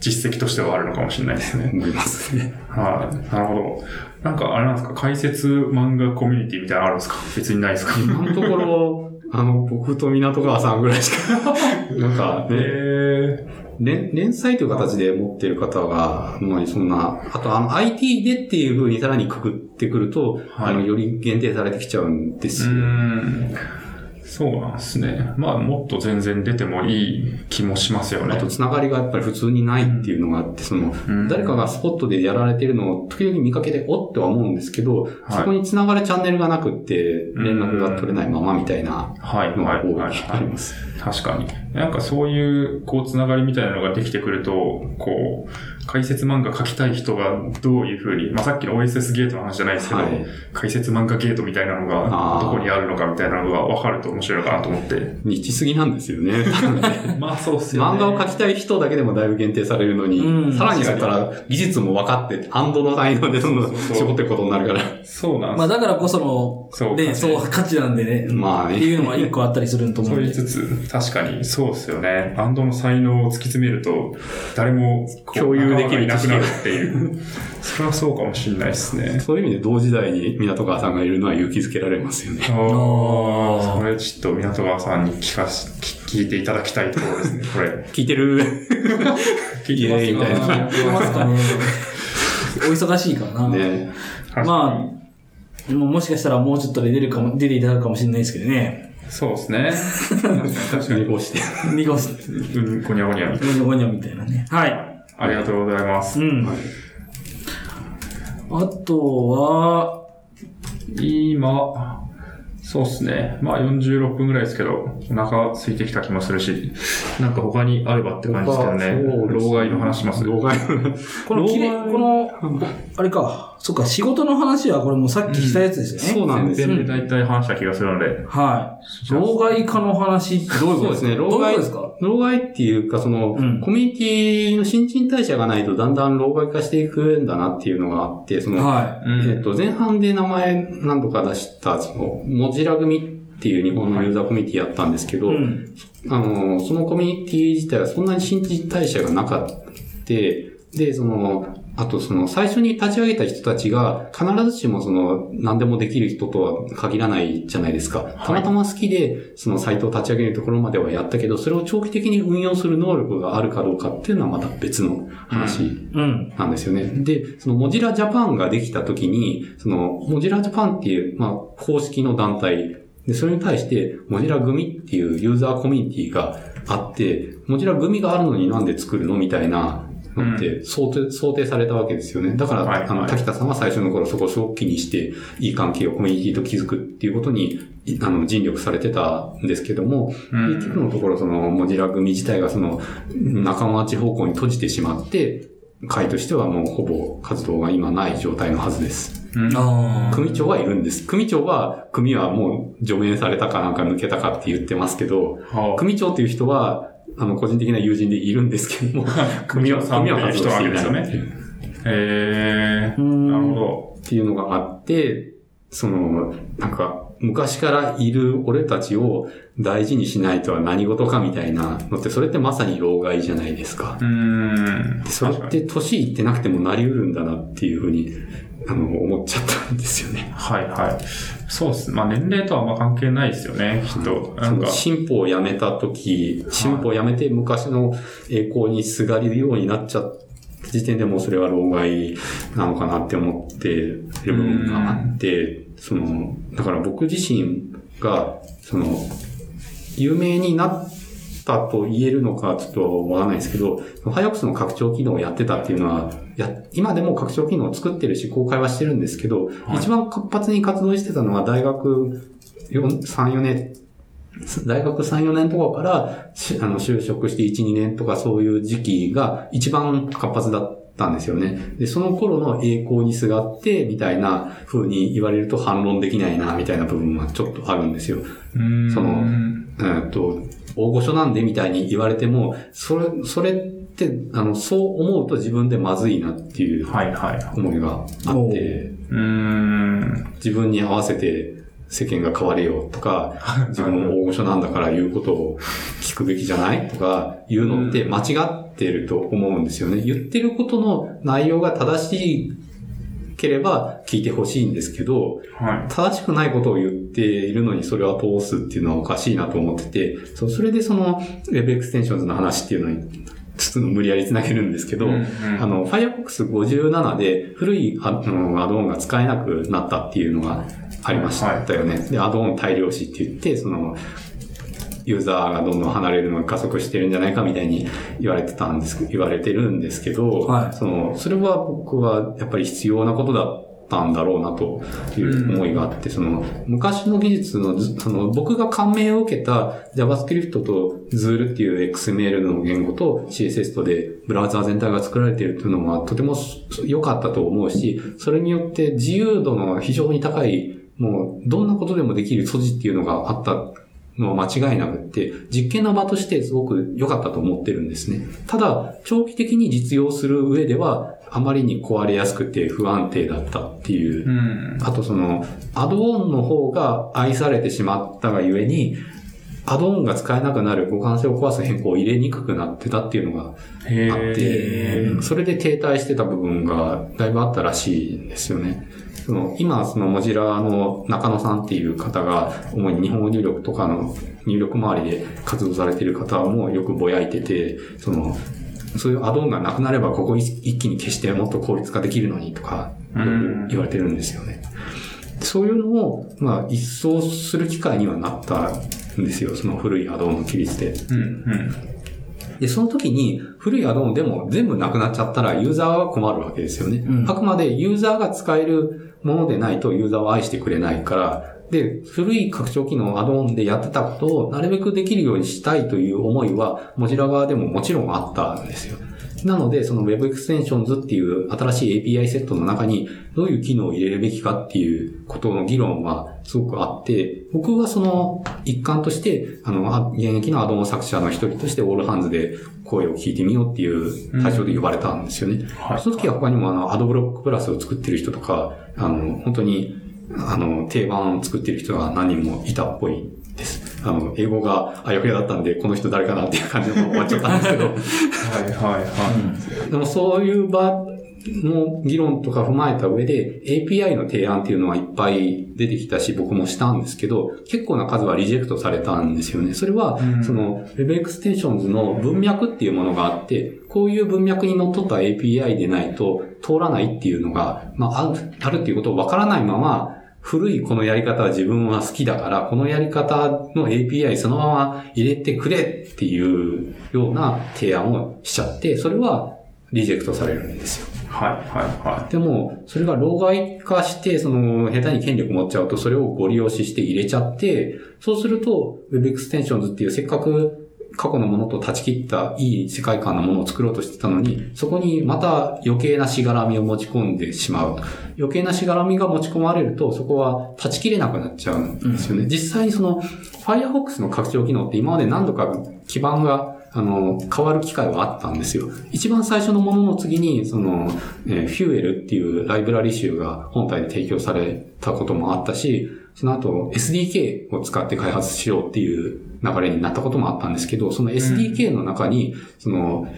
実績としてはあるのかもしれないですね。思いますね。はい。なるほど。なんか、あれなんですか？解説漫画コミュニティみたいなのあるんですか？別にないですか？今のところ、あの、僕と港川さんぐらいしか、なんかね、え連連載という形で持ってる方が、もうそんな、あとあの IT でっていう風にさらにくくってくると、はいあの、より限定されてきちゃうんですよ。そうなんですね。まあ、もっと全然出てもいい気もしますよね。あと、つながりがやっぱり普通にないっていうのがあって、その、うん誰かがスポットでやられてるのを時々見かけて、おっては思うんですけど、そこにつながるチャンネルがなくって、連絡が取れないままみたいなはい、のがはい、多い。あります。確かに。なんかそういう、こう、つながりみたいなのができてくると、こう、解説漫画描きたい人がどういうふうに、まあ、さっきの OSS ゲートの話じゃないですけど、はい解説漫画ゲートみたいなのがどこにあるのかみたいなのが分かると面白いのかなと思って。ニッチすぎなんですよね。まあそうっす漫画を描きたい人だけでもだいぶ限定されるのに、うんさらにそったら技術も分かって、アンドの単位でどんどん絞っていくことになるから。そうなんまあだからこその、ね、そう価値そう、価値なんでね。まあねっていうのが一個あったりすると思そううんで。言いつつ、確かにそうですよね。バンドの才能を突き詰めると、誰も共有できるなくなるっていう。それはそうかもしれないですね。そういう意味で同時代に港川さんがいるのは勇気づけられますよね。ああそれちょっと港川さんに聞かし、聞聞いていただきたいところですね、これ。聞いてる？聞いてますみたいなますかね？お忙しいからな。ね。まあ、もしかしたらもうちょっとで出るかも、出ていただくかもしれないですけどね。そうですね。確かに。こうして。濁す、うん、ごにゃごにゃみたいゴニョゴニョみたいなね。はい。な。ありがとうございます。うん。あとは、今、そうですね。まあ46分ぐらいですけど、お腹空いてきた気もするし、なんか他にあればって感じですけどね。老害の話します。老害。このこの、あれか。そっか、仕事の話はこれもうさっきしたやつですよね。そうなんです前編で大体話した気がするので。はい。老害化の話ってどういうことですか？そうですねどういうことですか？老害っていうか、その、うんコミュニティの新陳代謝がないとだんだん老害化していくんだなっていうのがあって、その、はえっと、前半で名前何度か出した、その、モジラ組っていう日本のユーザーコミュニティやったんですけい。ど、うん。あの、そのコミュニティ自体はそんなに新陳代謝がなかった。で、その、あとその最初に立ち上げた人たちが必ずしもその何でもできる人とは限らないじゃないですか。たまたま好きでそのサイトを立ち上げるところまではやったけど、それを長期的に運用する能力があるかどうかっていうのはまた別の話うん。なんですよね。で、そのモジラジャパンができた時に、そのモジラジャパンっていう、まあ、公式の団体で、それに対して、モジラ組っていうユーザーコミュニティがあって、モジラ組があるのになんで作るのみたいなのって想定、想定されたわけですよね。だから、はいあの、滝田さんは最初の頃そこをすごく気にして、いい関係をコミュニティと築くっていうことに、いあの、尽力されてたんですけども、うん結局のところ、その、モジラ組自体がその、仲間内方向に閉じてしまって、会としてはもうほぼ活動が今ない状態のはずです。組長はいるんです。組長は、組はもう除名されたかなんか抜けたかって言ってますけど、は組長っていう人は、あの、個人的な友人でいるんですけども、組を、組を外していないっていうえー、うんなるほど。っていうのがあって、その、なんか、昔からいる俺たちを大事にしないとは何事かみたいなのって、それってまさに老害じゃないですか。うーん。それって年いってなくてもなり得るんだなっていうふうに、あの、思っちゃったんですよね。はいはい。そうっす。まあ年齢とはあんま関係ないですよね、きっと。なんか、進歩をやめた時、進歩をやめて昔の栄光にすがるようになっちゃった時点でもうそれは老害なのかなって思ってる部分があって、その、だから僕自身が、その、有名になったと言えるのかちょっとわからないですけど、ファイアボックスの拡張機能をやってたっていうのは、や、今でも拡張機能を作ってるし、公開はしてるんですけど、はい一番活発に活動してたのは大学4 3、4年大学3、4年とかからしあの就職して1、2年とかそういう時期が一番活発だったんですよね。で、その頃の栄光にすがって、みたいな風に言われると反論できないな、みたいな部分はちょっとあるんですよ。そのえっと、大御所なんでみたいに言われても、それ、それって、あの、そう思うと自分でまずいなっていうはいはい。思いがあって、うーん。自分に合わせて世間が変われよとか、自分も大御所なんだから言うことを聞くべきじゃないとか言うのって間違ってると思うんですよね。言ってることの内容が正しければ聞いてほしいんですけど、はい。正しくないことを言っているのにそれは通すっていうのはおかしいなと思ってて、そうそれでその Web エクステンションズの話っていうのに、無理やり繋げるんですけど、うんうん。あの、Firefox 57で古いあのアドオンが使えなくなったっていうのがありましたよね。で、アドオン大量死って言って、その、ユーザーがどんどん離れるのが加速してるんじゃないかみたいに言われてたんです、言われてるんですけど、はい。その、それは僕はやっぱり必要なことだったんだろうなという思いがあって、その、昔の技術のず、その、僕が感銘を受けた JavaScript と Zool っていう XML の言語と CSS とでブラウザー全体が作られているというのはとても良かったと思うし、それによって自由度の非常に高い、もう、どんなことでもできる素地っていうのがあったのは間違いなくって、実験の場としてすごく良かったと思ってるんですね。ただ、長期的に実用する上では、あまりに壊れやすくて不安定だったっていうう。ん。あとその、アドオンの方が愛されてしまったがゆえに、アドオンが使えなくなる互換性を壊す変更を入れにくくなってたっていうのがへあって、それで停滞してた部分がだいぶあったらしいんですよね。その今、そのモジラの中野さんっていう方が、主に日本語入力とかの入力周りで活動されている方もよくぼやいてて、その、そういうアドオンがなくなれば、ここ一気に消してもっと効率化できるのにとか、言われてるんですよね。そういうのを、まあ、一掃する機会にはなったんですよ。その古いアドオンの規律で。うん。うん。で、その時に古いアドオンでも全部なくなっちゃったらユーザーは困るわけですよね。うんあくまでユーザーが使えるものでないとユーザーを愛してくれないから、で、古い拡張機能アドオンでやってたことをなるべくできるようにしたいという思いは、 Mozilla 側でももちろんあったんですよ。なので、その Web エクステンションズっていう新しい API セットの中にどういう機能を入れるべきかっていうことの議論はすごくあって、僕はその一環として、あの、あ現役のアドオン作者の一人として All Hands で声を聞いてみようっていう対象で呼ばれたんですよね。はい。その時は他にもあの、 Adblock Plus を作ってる人とか、あの、本当に、あの、定番を作ってる人が何人もいたっぽいです。あの、英語があやふやだったんで、この人誰かなっていう感じで終わっちゃったんですけど、はいはいはでもそういう場の議論とか踏まえた上で API の提案っていうのはいっぱい出てきたし僕もしたんですけど結構な数はリジェクトされたんですよね。それはうんその Web エクステンションズの文脈っていうものがあってこういう文脈にのっとった API でないと通らないっていうのが、まあ、あるあるっていうことをわからないまま古いこのやり方は自分は好きだから、このやり方の API そのまま入れてくれっていうような提案をしちゃって、それはリジェクトされるんですよ。い。はいはいはでも、それが老害化して、その、下手に権力持っちゃうと、それをゴリ押しして入れちゃって、そうすると、Web エクステンションズっていうせっかく過去のものと断ち切ったいい世界観のものを作ろうとしてたのに、そこにまた余計なしがらみを持ち込んでしまう。余計なしがらみが持ち込まれると、そこは断ち切れなくなっちゃうんですよね。実際にその、Firefox の拡張機能って今まで何度か基盤があの、変わる機会はあったんですよ。一番最初のものの次に、その、えー、フューエルっていうライブラリ集が本体で提供されたこともあったし、その後 SDK を使って開発しようっていう流れになったこともあったんですけど、その SDK の中に、その、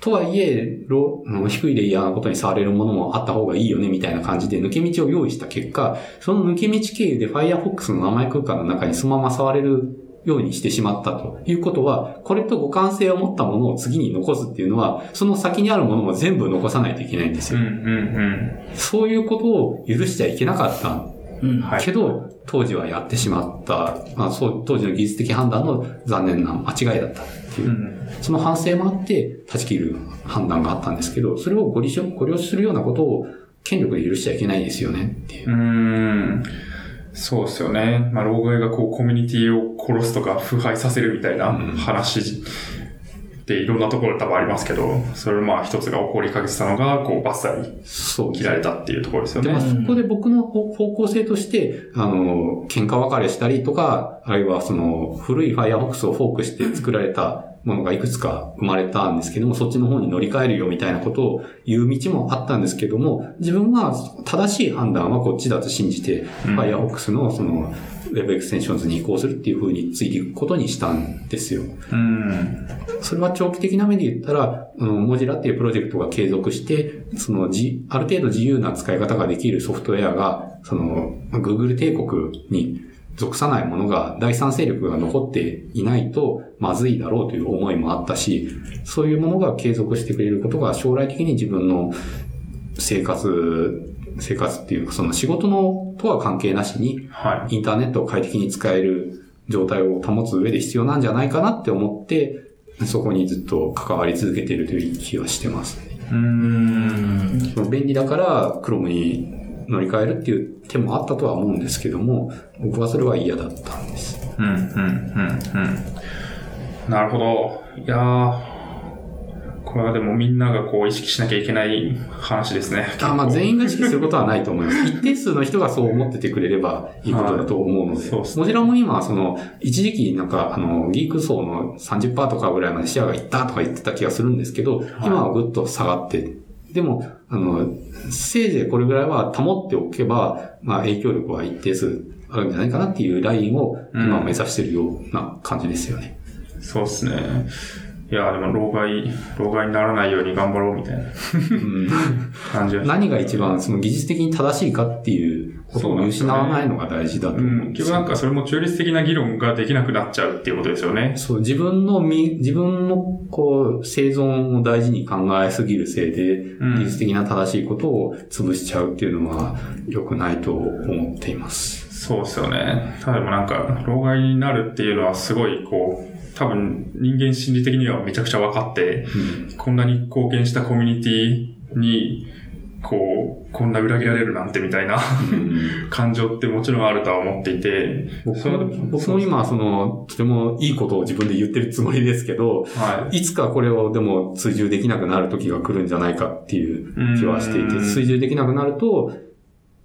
とはいえ、ロ低いレイヤーのことに触れるものもあった方がいいよね、みたいな感じで抜け道を用意した結果、その抜け道経由で Firefox の名前空間の中にそのまま触れるようにしてしまったということは、これと互換性を持ったものを次に残すっていうのは、その先にあるものも全部残さないといけないんですよ。うんうんうん、そういうことを許しちゃいけなかったうん、けど、当時はやってしまった、まあ、そう当時の技術的判断の残念な間違いだったっていう、うん、その反省もあって断ち切る判断があったんですけど、それをご了承ご了承するようなことを権力で許しちゃいけないですよねっていう。うんそうですよね。まあ、老害がこう、コミュニティを殺すとか、腐敗させるみたいな話っていろんなところ多分ありますけど、それまあ一つが起こりかけてたのが、こう、バッサリ切られたっていうところですよね。で、そこで僕の方向性として、あの、喧嘩別れしたりとか、あるいはその、古い Firefox をフォークして作られたものがいくつか生まれたんですけども、そっちの方に乗り換えるよみたいなことを言う道もあったんですけども、自分は正しい判断はこっちだと信じて、うん、Firefox のその Web エクステンションズに移行するっていう風についていくことにしたんですよ。うん。それは長期的な目で言ったら、あの、 Mozilla っていうプロジェクトが継続して、そのじ、ある程度自由な使い方ができるソフトウェアが、その、Google 帝国に属さないものが、第三勢力が残っていないとまずいだろうという思いもあったし、そういうものが継続してくれることが将来的に自分の生活、生活っていうか、その仕事のとは関係なしに、インターネットを快適に使える状態を保つ上で必要なんじゃないかなって思って、そこにずっと関わり続けているという気はしてますね。うん。便利だから、クロムに乗り換えるっていう手もあったとは思うんですけども、僕はそれは嫌だったんです。うん、うん、うん、うん。なるほど。いやー、これはでもみんながこう意識しなきゃいけない話ですね。あまあ全員が意識することはないと思います。一定数の人がそう思っててくれればいいことだと思うので。もちろん今、その、一時期なんか、あの、ギーク層の30%とかぐらいまでシェアがいったとか言ってた気がするんですけど、はい、今はぐっと下がってでも、あの、せいぜいこれぐらいは保っておけば、まあ影響力は一定数あるんじゃないかなっていうラインを今目指してるような感じですよね。うん、そうですね。いや、でも、老害、老害にならないように頑張ろうみたいな感じは、何が一番、その技術的に正しいかっていうことを見失わないのが大事だと思うん結局なんかそれも中立的な議論ができなくなっちゃうっていうことですよね。そう、自分のみ、自分の、こう、生存を大事に考えすぎるせいで、技術的な正しいことを潰しちゃうっていうのは良くないと思っています。そうですよね。ただもなんか、老害になるっていうのはすごい、こう、多分人間心理的にはめちゃくちゃ分かって、うん、こんなに貢献したコミュニティに、こう、こんな裏切られるなんてみたいな、感情ってもちろんあるとは思っていて、僕僕も今、その、とてもいいことを自分で言ってるつもりですけど、はい、いつかこれをでも追従できなくなる時が来るんじゃないかっていう気はしていて、追従できなくなると、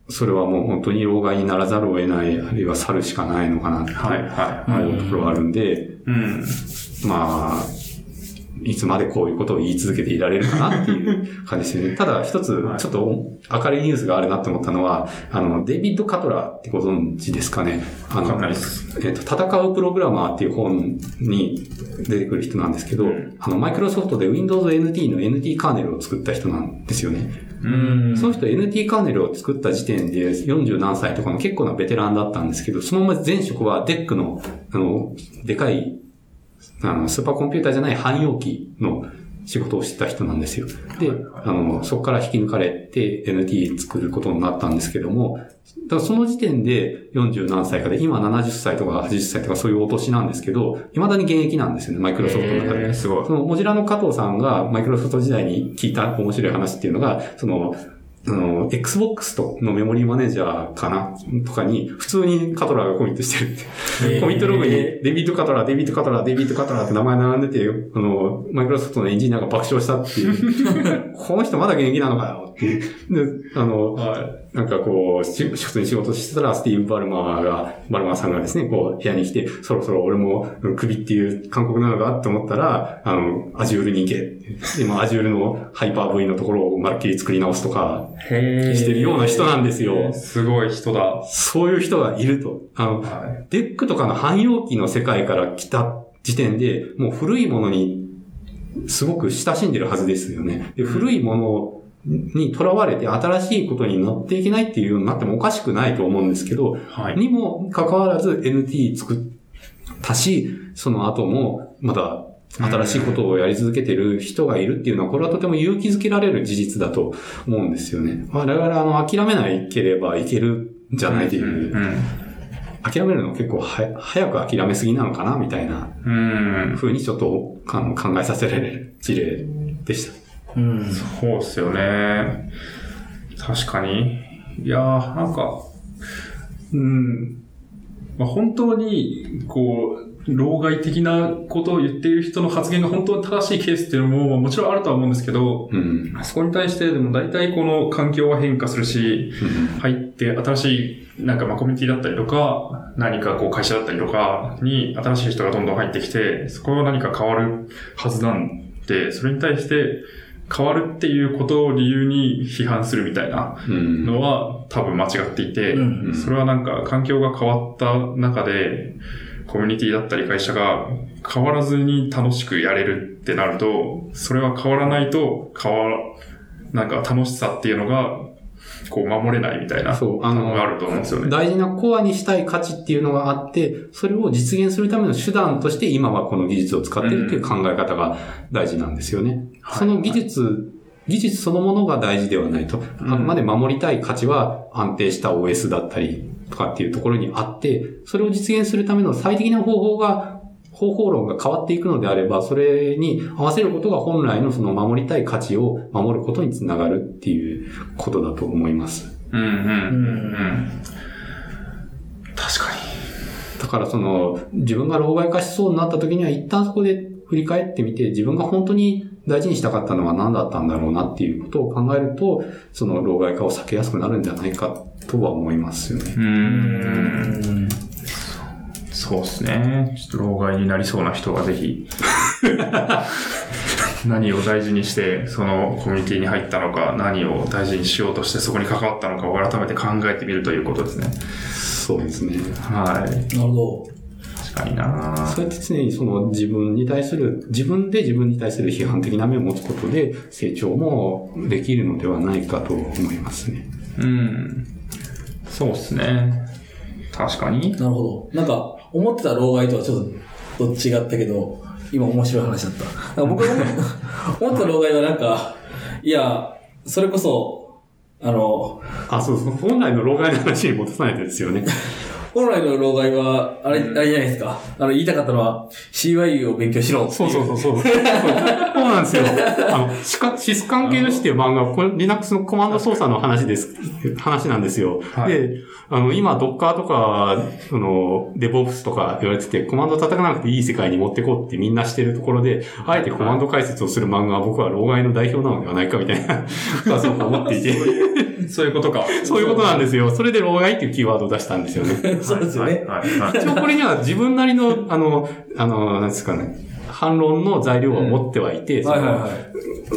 それはもう本当に老害にならざるを得ない、あるいは去るしかないのかなって思うところがあるんで、うん、まあ、いつまでこういうことを言い続けていられるかなっていう感じですよね。ただ一つ、ちょっと明るいニュースがあるなって思ったのは、あの、デイビッド・カトラーってご存知ですかね。あの、えっ、ー、と、戦うプログラマーっていう本に出てくる人なんですけど、うん、あの、マイクロソフトで Windows NT の NT カーネルを作った人なんですよね。その人 NT カーネルを作った時点で40何歳とかの結構なベテランだったんですけど、そのまま前職は DEC の、あの、でかい、あの、スーパーコンピューターじゃない汎用機の仕事をしてた人なんですよ。で、あの、そこから引き抜かれて NT 作ることになったんですけども、だからその時点で40何歳かで、今70歳とか80歳とかそういうお年なんですけど、未だに現役なんですよね、マイクロソフトの中で。すごい。その、モジラの加藤さんがマイクロソフト時代に聞いた面白い話っていうのが、その、あの、Xbox とのメモリーマネージャーかな？とかに、普通にカトラーがコミットしてるって。コミットログに、デビッド・カトラー、デビッド・カトラー、デビッド・カトラーって名前並んでて、あの、マイクロソフトのエンジニアが爆笑したっていう。この人まだ元気なのかよっていう。で、あの、はい。なんかこう、し普通に仕事してたら、スティーブ・バルマーが、バルマーさんがですね、こう、部屋に来て、そろそろ俺もクビっていう勧告なのかって思ったら、あの、 Azure に行けって。で、まあ、 Azure の Hyper-V のところをまるっきり作り直すとか、へしてるような人なんですよ。すごい人だ。そういう人がいると。あの、は DEC とかの汎用機の世界から来た時点で、もう古いものにすごく親しんでるはずですよね。で古いものにとらわれて新しいことに乗っていけないっていうようになってもおかしくないと思うんですけど、い。はい。にもかかわらず NT 作ったし、その後もまだ新しいことをやり続けてる人がいるっていうのは、これはとても勇気づけられる事実だと思うんですよね。我々あの諦めないければいけるんじゃないといううん。諦めるの結構は早く諦めすぎなのかなみたいなうん。風にちょっとあの考えさせられる事例でした。うん。そうっすよね。確かに。いやー、なんか、うん。まあ、本当に、こう、老害的なことを言っている人の発言が本当に正しいケースっていうのも、まあもちろんあるとは思うんですけど、うん。そこに対してでも大体この環境は変化するし、入って新しいなんかまあコミュニティだったりとか、何かこう会社だったりとかに新しい人がどんどん入ってきて、そこが何か変わるはずなんで、それに対して変わるっていうことを理由に批判するみたいなうん。のは多分間違っていて、うんそれはなんか環境が変わった中で、コミュニティだったり会社が変わらずに楽しくやれるってなると、それは変わらないと変わら、なんか楽しさっていうのが、こう守れないみたいなそう、あの、あると思うんですよね。大事なコアにしたい価値っていうのがあって、それを実現するための手段として今はこの技術を使ってるっていう考え方が大事なんですよね。はいその技術、技術そのものが大事ではないと。うんあくまで守りたい価値は安定した OS だったりとかっていうところにあって、それを実現するための最適な方法が、方法論が変わっていくのであれば、それに合わせることが本来のその守りたい価値を守ることにつながるっていうことだと思います。うんうんうんうんうん。確かだからその、自分が老害化しそうになった時には一旦そこで振り返ってみて、自分が本当に大事にしたかったのは何だったんだろうなっていうことを考えると、その老害化を避けやすくなるんじゃないかとは思いますよね。に。う。うんん。そうですね。ちょっと老害になりそうな人はぜひ、何を大事にして、そのコミュニティに入ったのか、何を大事にしようとしてそこに関わったのかを改めて考えてみるということですね。そうですね。はい。なるほ確かになそうやって常にその自分に対する、自分で自分に対する批判的な目を持つことで成長もできるのではないかと思いますね。うん。そうですね。確かに。ど。なるほど。なんか、思ってた老害とはちょっと違ったけど、今面白い話だった。僕が思っ 思ってた老害はなんか、いや、それこそ、あの、あ、そうそう。本来の老害の話に戻さないとですよね。本来の老害は、あれ、あれじゃないですか。あの、言いたかったのは、CYU を勉強しろそうそうそうそう。そうなんですよ。あの、シカシス関係の死っていう漫画、これ Linux のコマンド操作の話です、話なんですよ。はいで、あの、今 Docker とか、その、DevOps とか言われてて、コマンド叩かなくていい世界に持ってこうってみんなしてるところで、あえてコマンド解説をする漫画は僕は老害の代表なのではないかみたいな、ことはすごく思っていて、そういうことか。そういうことなんですよ。それで老害っていうキーワードを出したんですよね。そうですよね。一応これには自分なりの、あの、あの、なんですかね、反論の材料を持ってはいて。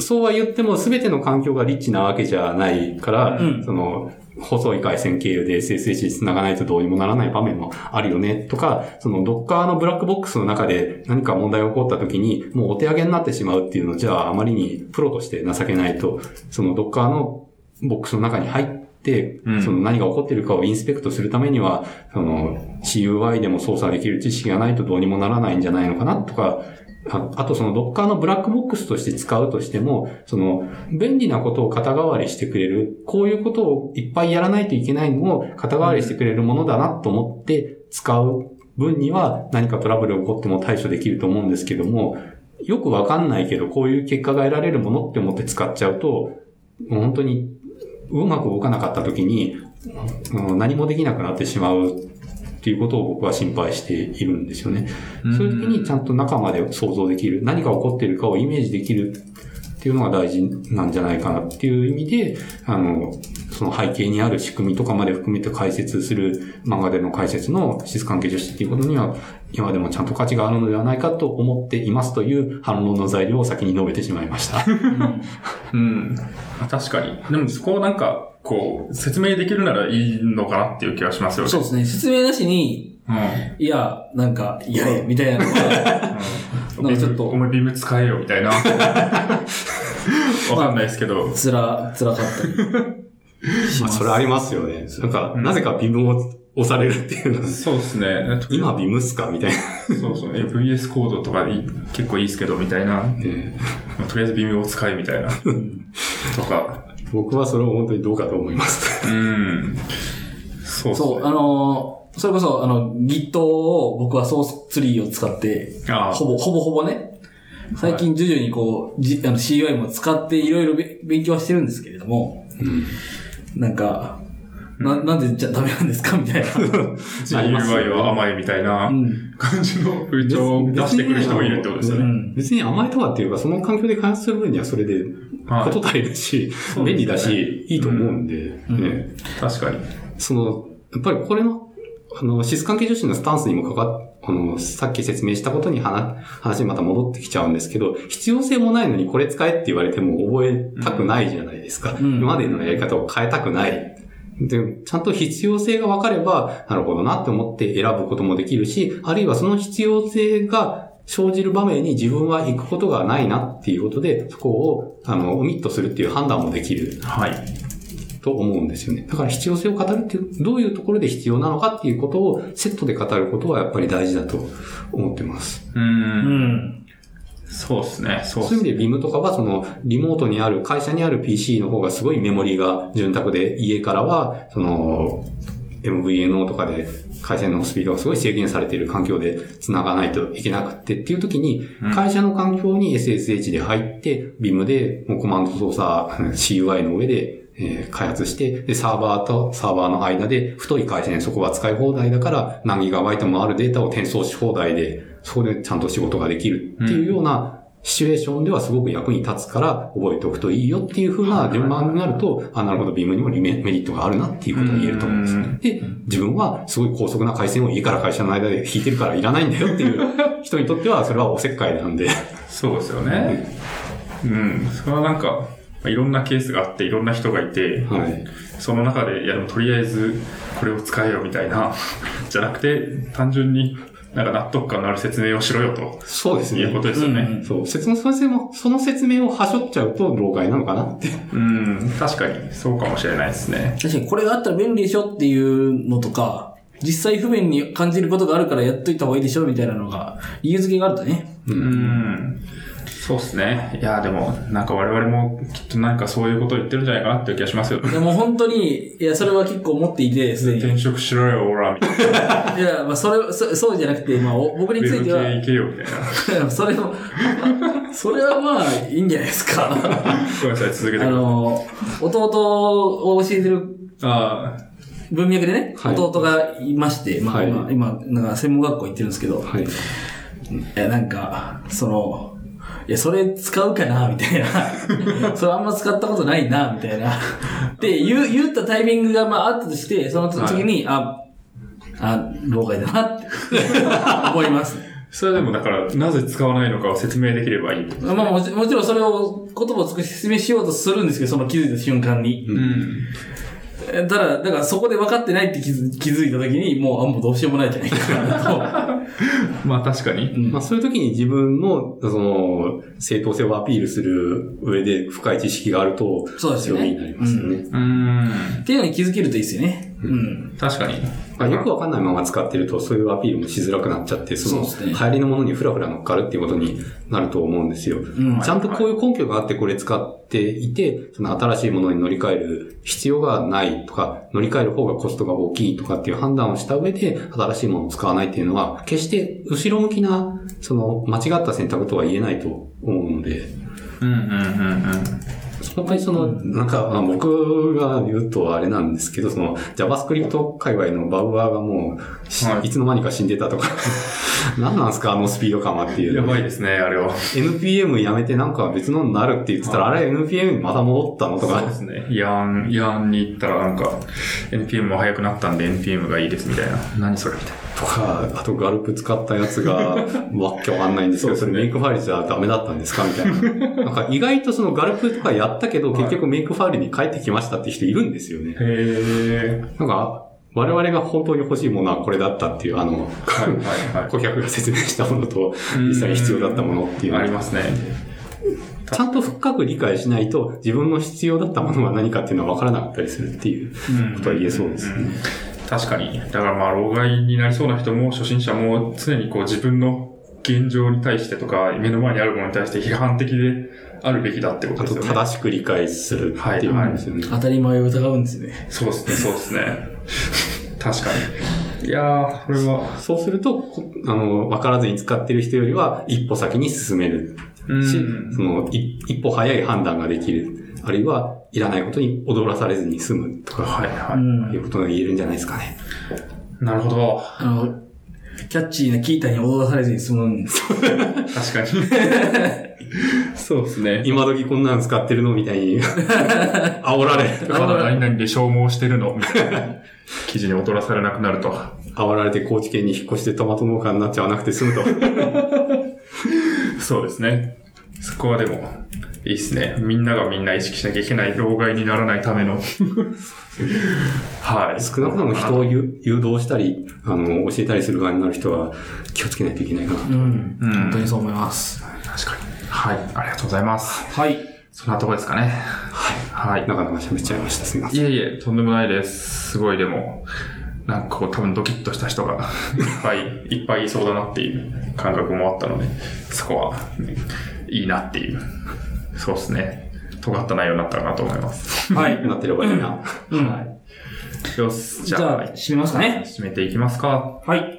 そうは言っても全ての環境がリッチなわけじゃないから、うんその、細い回線経由で SSH に繋がないとどうにもならない場面もあるよね、とか、その Docker のブラックボックスの中で何か問題が起こった時に、もうお手上げになってしまうっていうのじゃああまりにプロとして情けないと、その Docker のボックスの中に入って、うん。その何が起こっているかをインスペクトするためには、その CUI でも操作できる知識がないとどうにもならないんじゃないのかなとか、ああとその Docker のブラックボックスとして使うとしても、その便利なことを肩代わりしてくれる、こういうことをいっぱいやらないといけないのを肩代わりしてくれるものだなと思って使う分には何かトラブルが起こっても対処できると思うんですけども、よくわかんないけど、こういう結果が得られるものって思って使っちゃうと、もう本当にうまく動かなかった時に、うん何もできなくなってしまうっていうことを僕は心配しているんですよね。そういう時にちゃんと中まで想像できる、何が起こっているかをイメージできるっていうのが大事なんじゃないかなっていう意味で、あの、その背景にある仕組みとかまで含めて解説する漫画での解説の質関係女子っていうことには、今でもちゃんと価値があるのではないかと思っていますという反論の材料を先に述べてしまいました。うん。確かに。でもそこをなんか、こう、説明できるならいいのかなっていう気がしますよね。そうですね。説明なしに、うん。いや、なんか、やれ、みたいなのが、うん。なんかちょっとお前ビーム使えよ、みたいな。わかんないですけど。つら、つらかったまあ。それありますよね。なんか、うんなぜかビムを押されるっていうのは、そうですね。今ビムっすか？みたいな。そうそう。え VS コードとかいい結構いいですけど、みたいな。えまあとりあえずビームを使え、みたいな。とか。ー僕はそれを本当にどうかと思います。うん。そうね。そう、あのーそれこそ、あの、Git を僕はソースツリーを使って、ほぼ、ほぼほぼね、最近徐々にこう、じあの CUI も使っていろいろべ勉強はしてるんですけれども、なんか、な、なんでじゃダメなんですか？みたいな。GUI は甘いみたいなうん。感じの風潮を出してくる人もいるってことですよね。うん。別に甘いとかっていうか、その環境で開発する分にはそれで、はいこと足りるし、そうですね便利だし、いいと思うんで、うんね確かに。その、やっぱりこれの、あの、シス関係女子のスタンスにもかかっ、あの、さっき説明したことに話、話にまた戻ってきちゃうんですけど、必要性もないのにこれ使えって言われても覚えたくないじゃないですか。うん今までのやり方を変えたくない。で、ちゃんと必要性が分かれば、なるほどなって思って選ぶこともできるし、あるいはその必要性が生じる場面に自分は行くことがないなっていうことで、そこを、あの、オミットするっていう判断もできるはい。と思うんですよね。だから必要性を語るっていう、どういうところで必要なのかっていうことをセットで語ることはやっぱり大事だと思ってます。う。うんん。そうですね。そうそういう意味で BIM とかはそのリモートにある会社にある PC の方がすごいメモリが潤沢で家からはその MVNO とかで回線のスピードがすごい制限されている環境で繋がないといけなくってっていう時にうん会社の環境に SSH で入って BIM でもうコマンド操作 CUI の上でえー開発して、で、サーバーとサーバーの間で太い回線そこは使い放題だから何ギガバイトもあるデータを転送し放題で、そこでちゃんと仕事ができるっていうようなシチュエーションではすごく役に立つから覚えておくといいよっていう風な順番になると、あ、なるほど、ビームにもリメメリットがあるなっていうことが言えると思うんですうん。で、自分はすごい高速な回線を家から会社の間で引いてるからいらないんだよっていう 人にとってはそれはおせっかいなんで。そうですよね。うん。それはなんか、いろんなケースがあって、いろんな人がいて、はい。その中で、いやでもとりあえずこれを使えよみたいな、じゃなくて、単純になんか納得感のある説明をしろよとそうですね。いうことですよね。うんそう。説明、その説明も、その説明をはしょっちゃうと、老害なのかなって。うん、確かにそうかもしれないですね。確かにこれがあったら便利でしょっていうのとか、実際不便に感じることがあるからやっといた方がいいでしょみたいなのが、理由付けがあるとね。うん。そうですね。いや、でも、なんか我々もきっとなんかそういうことを言ってるんじゃないかなっていう気がしますよ。でも本当に、いや、それは結構思っていて、すでに。い転職しろよ、オラ、みたいな。や、まあ、それ、そそうじゃなくて、まあ、お僕については、系行けよ、みたいな。それも、それはまあ、いいんじゃないですか。ごめんなさい、続けてください。あの、弟を教えてるあ文脈でね、はい弟がいまして、まあ、はい今、今なんか専門学校行ってるんですけど、はい。いや、なんか、その、いや、それ使うかなみたいな。それあんま使ったことないなみたいな。で、言う、言ったタイミングがまああったとして、その時に、あ、あ、老害だなって 思います。それはでもだから、なぜ使わないのかを説明できればいい。まあもちろんそれを言葉を説明しようとするんですけど、その気づいた瞬間に。うん。えただ、だからそこで分かってないって気づ気づいた時に、もう、あ、もうどうしようもないじゃないかな まあ確かに。と。うんまあそういう時に自分の、その、正当性をアピールする上で深い知識があると、そうですよね強みになりますよね。うん。っていうのに気づけるといいですよね。うん。確かに。まあ、よくわかんないまま使ってると、そういうアピールもしづらくなっちゃって、その、流行りのものにふらふら乗っかるっていうことになると思うんですよ。んちゃんとこういう根拠があってこれ使っていて、その新しいものに乗り換える必要がないとか、乗り換える方がコストが大きいとかっていう判断をした上で、新しいものを使わないっていうのは、決して後ろ向きな、その、間違った選択とは言えないと思うので、うんうんうんうん。本当にその、なんか、まあ、僕が言うとあれなんですけど、その JavaScript 界隈のバウアーがもう、しはいい、つの間にか死んでたとか、何なんですかあのスピード感はっていう。やばいですね、あれは。NPM やめてなんか別のになるって言ってたら、あれ NPM にまた戻ったのとかそうで、すね。ヤン、ヤンに行ったらなんか、NPM も速くなったんで NPM がいいですみたいな。何それみたいな。とか、あとガルプ使ったやつが、わっけわかんないんですけど、それメイクファイルじゃダメだったんですかみたいな。なんか意外とそのガルプとかやったけど、結局メイクファイルに帰ってきましたって人いるんですよね。へなんか、我々が本当に欲しいものはこれだったっていう、あの、はいはいはい。顧客が説明したものと、実際に必要だったものっていうのがありますね。ちゃんと深く理解しないと、自分の必要だったものは何かっていうのは分からなかったりするっていうことは言えそうですね。確かに。だからまあ、老害になりそうな人も、初心者も常にこう自分の現状に対してとか、目の前にあるものに対して批判的であるべきだってことあと、ですよね。正しく理解するっていうことですよね。当たり前を疑うんですね。そうですね、そうですね。確かに。いやー、これは、そうすると、こあの、分からずに使ってる人よりは、一歩先に進めるし、うんその、い一歩早い判断ができる。あるいは、いらないことに踊らされずに済むとか、はいはうんいうことが言えるんじゃないですかね。い。なるほど。あの、キャッチーなキータに踊らされずに済むんです。確かに。そうですね。今時こんなの使ってるの？みたいに、煽られる。まだ何々で消耗してるの？みたいな記事に踊らされなくなると。煽られて高知県に引っ越してトマト農家になっちゃわなくて済むと。そうですね。そこはでも、いいですね。みんながみんな意識しなきゃいけない老害にならないための。はい。少なくとも人を誘誘導したり、あの、教えたりする側になる人は気をつけないといけないかな。うん。うん本当にそう思います。確かに。はい。ありがとうございます。はい。そんなとこですかね。はい。なかなか喋っちゃいました。すみません。いえいえ、とんでもないです。すごいでも、なんかこう多分ドキッとした人が いっぱいいっぱいいそうだなっていう感覚もあったので、そこは、ねいいなっていう。そうですね。尖った内容になったかなと思います。はい。なってればいいな。うん。よし、じゃあ、じゃあ、締めますかね。締めていきますか。はい。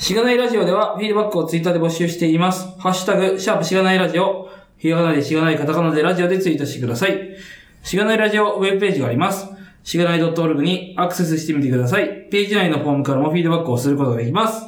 しがないラジオでは、フィードバックをツイッターで募集しています。ハッシュタグ、シャープしがないラジオ、ひらがなでしがないカタカナでラジオでツイートしてください。しがないラジオウェブページがあります。しがない .org にアクセスしてみてください。ページ内のフォームからもフィードバックをすることができます。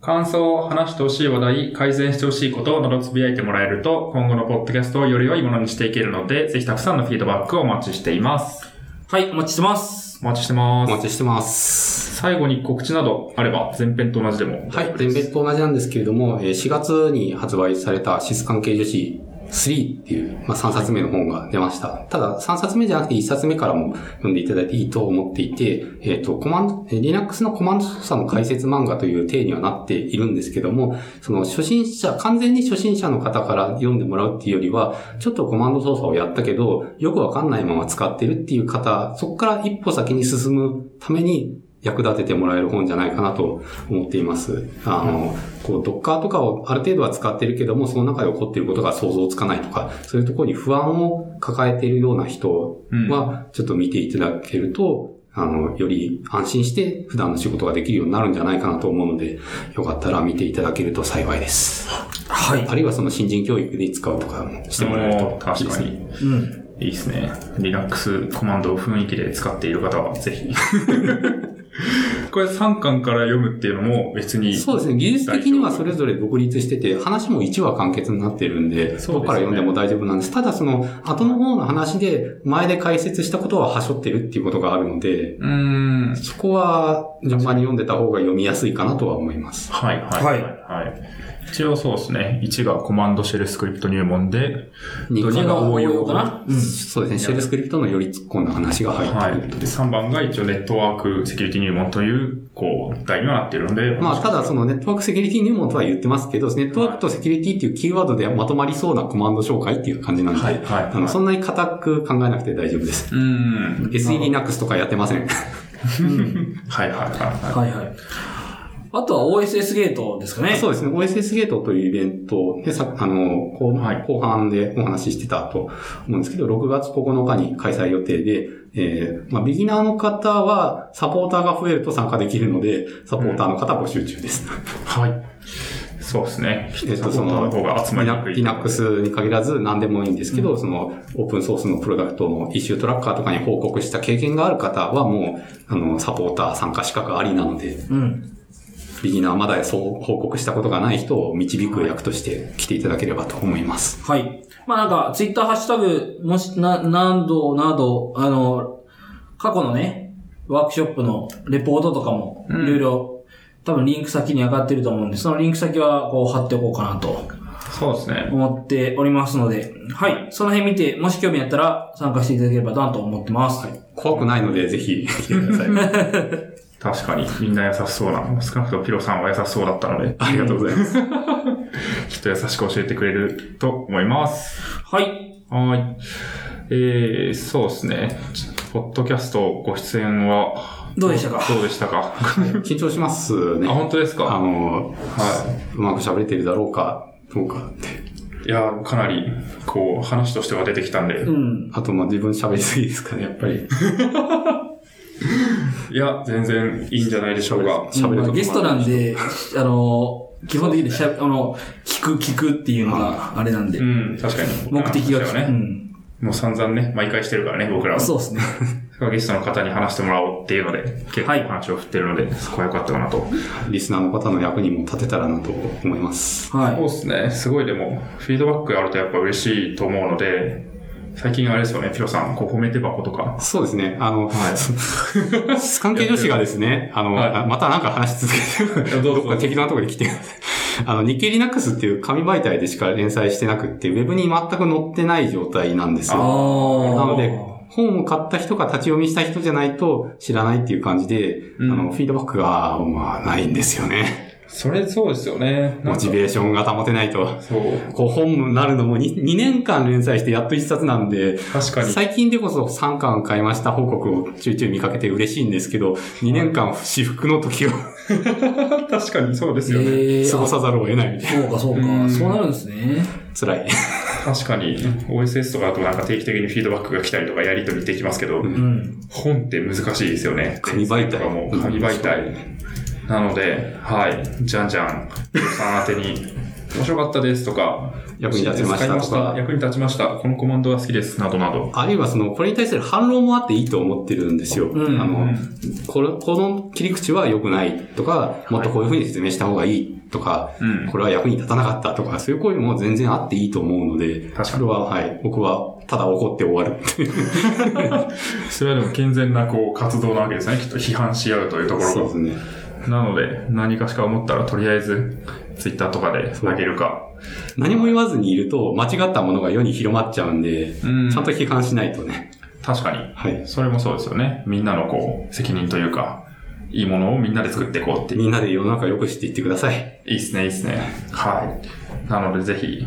感想、話してほしい話題、改善してほしいことなどつぶやいてもらえると、今後のポッドキャストをより良いものにしていけるので、ぜひたくさんのフィードバックをお待ちしています。はい、お待ちしてます。お待ちしてます。お待ちしてます。最後に告知などあれば、前編と同じでも。はい。前別と同じなんですけれども、えー4月に発売されたシス関係女子3っていう、まあ、3冊目の本が出ました。ただ、3冊目じゃなくて1冊目からも読んでいただいていいと思っていて、えっ、と、コマンド、え Linux のコマンド操作の解説漫画という体にはなっているんですけども、その初心者、完全に初心者の方から読んでもらうっていうよりは、ちょっとコマンド操作をやったけど、よくわかんないまま使ってるっていう方、そこから一歩先に進むために役立ててもらえる本じゃないかなと思っています。あの、こう、ドッカーとかをある程度は使ってるけども、その中で起こっていることが想像つかないとか、そういうところに不安を抱えているような人は、ちょっと見ていただけると、あの、より安心して普段の仕事ができるようになるんじゃないかなと思うので、よかったら見ていただけると幸いです。はい。あるいはその新人教育で使うとかもしてもらえるといいですね。確かに。うん。いいですね。Linux コマンドを雰囲気で使っている方は、ぜひ。これ3巻から読むっていうのも別に。そうですね。技術的にはそれぞれ独立してて、話も1話完結になってるんで、そうですよねから読んでも大丈夫なんです。ただその、後の方の話で、前で解説したことは端折ってるっていうことがあるので、うーん。そこは順番に読んでた方が読みやすいかなとは思います。はい、はい、はい。はい。一応そうですね。1がコマンドシェルスクリプト入門で、2二が応用かな？うん。そうですね。シェルスクリプトのより突っ込んだ話が入はい。で、ってくると。3番が一応ネットワークセキュリティ入門という、こう、題にはなっているので。まあ、ただそのネットワークセキュリティ入門とは言ってますけど、ネットワークとセキュリティっていうキーワードでまとまりそうなコマンド紹介っていう感じなんで、はいはいあのそんなに固く考えなくて大丈夫です。うーん。SE Linux とかやってません。はい、はい、はい。ははいはい。あとは OSS ゲートですかね。そうですね。OSS ゲートというイベントで、さあの、後はい後半でお話ししてたと思うんですけど、6月9日に開催予定で、えーまあ、ビギナーの方は、サポーターが増えると参加できるので、サポーターの方募集中です。はい。そうですね。えっと、その。Linux に限らず何でもいいんですけど、その、オープンソースのプロダクトのイシュートラッカーとかに報告した経験がある方はもう、あの、サポーター参加資格ありなので、うん。ビギナーまだそう報告したことがない人を導く役として来ていただければと思います。はい。まあなんか、ツイッターハッシュタグ、もし、な、何度など、あの、過去のね、ワークショップのレポートとかも、いろいろ、多分リンク先に上がってると思うんで、そのリンク先はこう貼っておこうかなとそうですね。思っておりますので、はい。その辺見て、もし興味あったら参加していただければなと思ってます。怖くないので、ぜひ来てください。確かに、みんな優しそうな。少なくともピロさんは優しそうだったので、ありがとうございます。きっと優しく教えてくれると思います。はい。はい。えー、そうですね。ポッドキャストご出演は、どうでしたか？どうでしたか？緊張します あ、ね。本当ですあかの、はうまく喋れてるだろうか、どうかって。い。いや、かなり、こう、話としては出てきたんで。うん。あと、まあ自分喋りすぎですかね、やっぱり。いや、全然いいんじゃないでしょうか。喋ることまあゲストなんで、あの、基本的にしゃ、あの、聞く聞くっていうのがあれなんでう、ん、確かに。目的が、ね、うん。もう散々ね、毎回してるからね、僕らは。そうですね。ゲストの方に話してもらおうっていうので、結構はい話を振ってるので、そこは良かったかなと。リスナーの方の役にも立てたらなと思います。そうはですね。すごいでも、フィードバックがあるとやっぱ嬉しいと思うので、最近あれですよね、ピロさん、こう褒めて箱とか。そうですね。あの、はい。関係女子がですね、あの、はいあまたなんか話し続けて、どっか適当なところで来て。あの、日経リナックスっていう紙媒体でしか連載してなくって、ウェブに全く載ってない状態なんですい。よ。なので、本を買った人か立ち読みした人じゃないと知らないっていう感じで、うんあの、フィードバックが、まあ、ないんですよね。それそうですよね。モチベーションが保てないと。そう。こう本になるのも 2, 2年間連載してやっと1冊なんで、確かに。最近でこそ3巻買いました報告をちょいちょい見かけて嬉しいんですけど、2年間私服の時を 確かにそうですよね。えー過ごさざるを得ないみたいそうか、そうか。うんそうなるんですね。な。辛い。確かに、OSS とかだとなんか定期的にフィードバックが来たりとかやり取りできますけど、うんうん。本って難しいですよね。紙媒体とかも紙媒体。なので、はい。じゃんじゃん、さん宛てに、面白かったですとか、役に立ちましたとか役に立ちました。このコマンドが好きです。などなど。あるいはその、これに対する反論もあっていいと思ってるんですよ。うんあの、うんこれ、この切り口は良くないとか、もっとこういう風に説明した方がいいとか、うんこれは役に立たなかったとか、そういう声も全然あっていいと思うので、それは、はい、僕はただ怒って終わる。それはでも健全なこう活動なわけですね。きっと批判し合うというところがそうです。ね。なので、何かしか思ったらとりあえず、ツイッターとかで投げるか。何も言わずにいると、間違ったものが世に広まっちゃうんで、うんちゃんと批判しないとね。確かに。はい。それもそうですよね。みんなのこう、責任というか、いいものをみんなで作っていこうっていう。みんなで世の中を良くしていってください。いいっすね、いいっすね。はい。なので、ぜひ、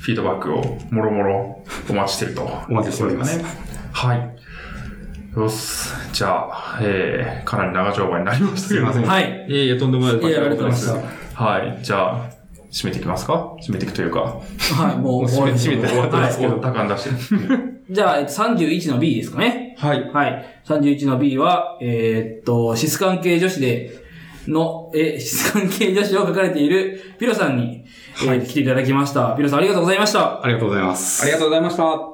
フィードバックをもろもろお待ちしてると。お待ちしておりますね。はい。よし。じゃあ、えー、かなり長丁場になりましたけど。すいませんはい。いえいえ、とんでもないです。いやありがとうございまはい。じゃあ、締めていきますか？締めていくというか。はい、もう、もう閉め終わり閉めて終わったはいですけど、高感出して。じゃあ、えっと31の B ですかね。はい。はい。31の B は、えーっと、シス関係女子で、の、え、シス関係女子を書かれているピロさんに、えー来ていただきました。ピロさんありがとうございました。ありがとうございます。ありがとうございました。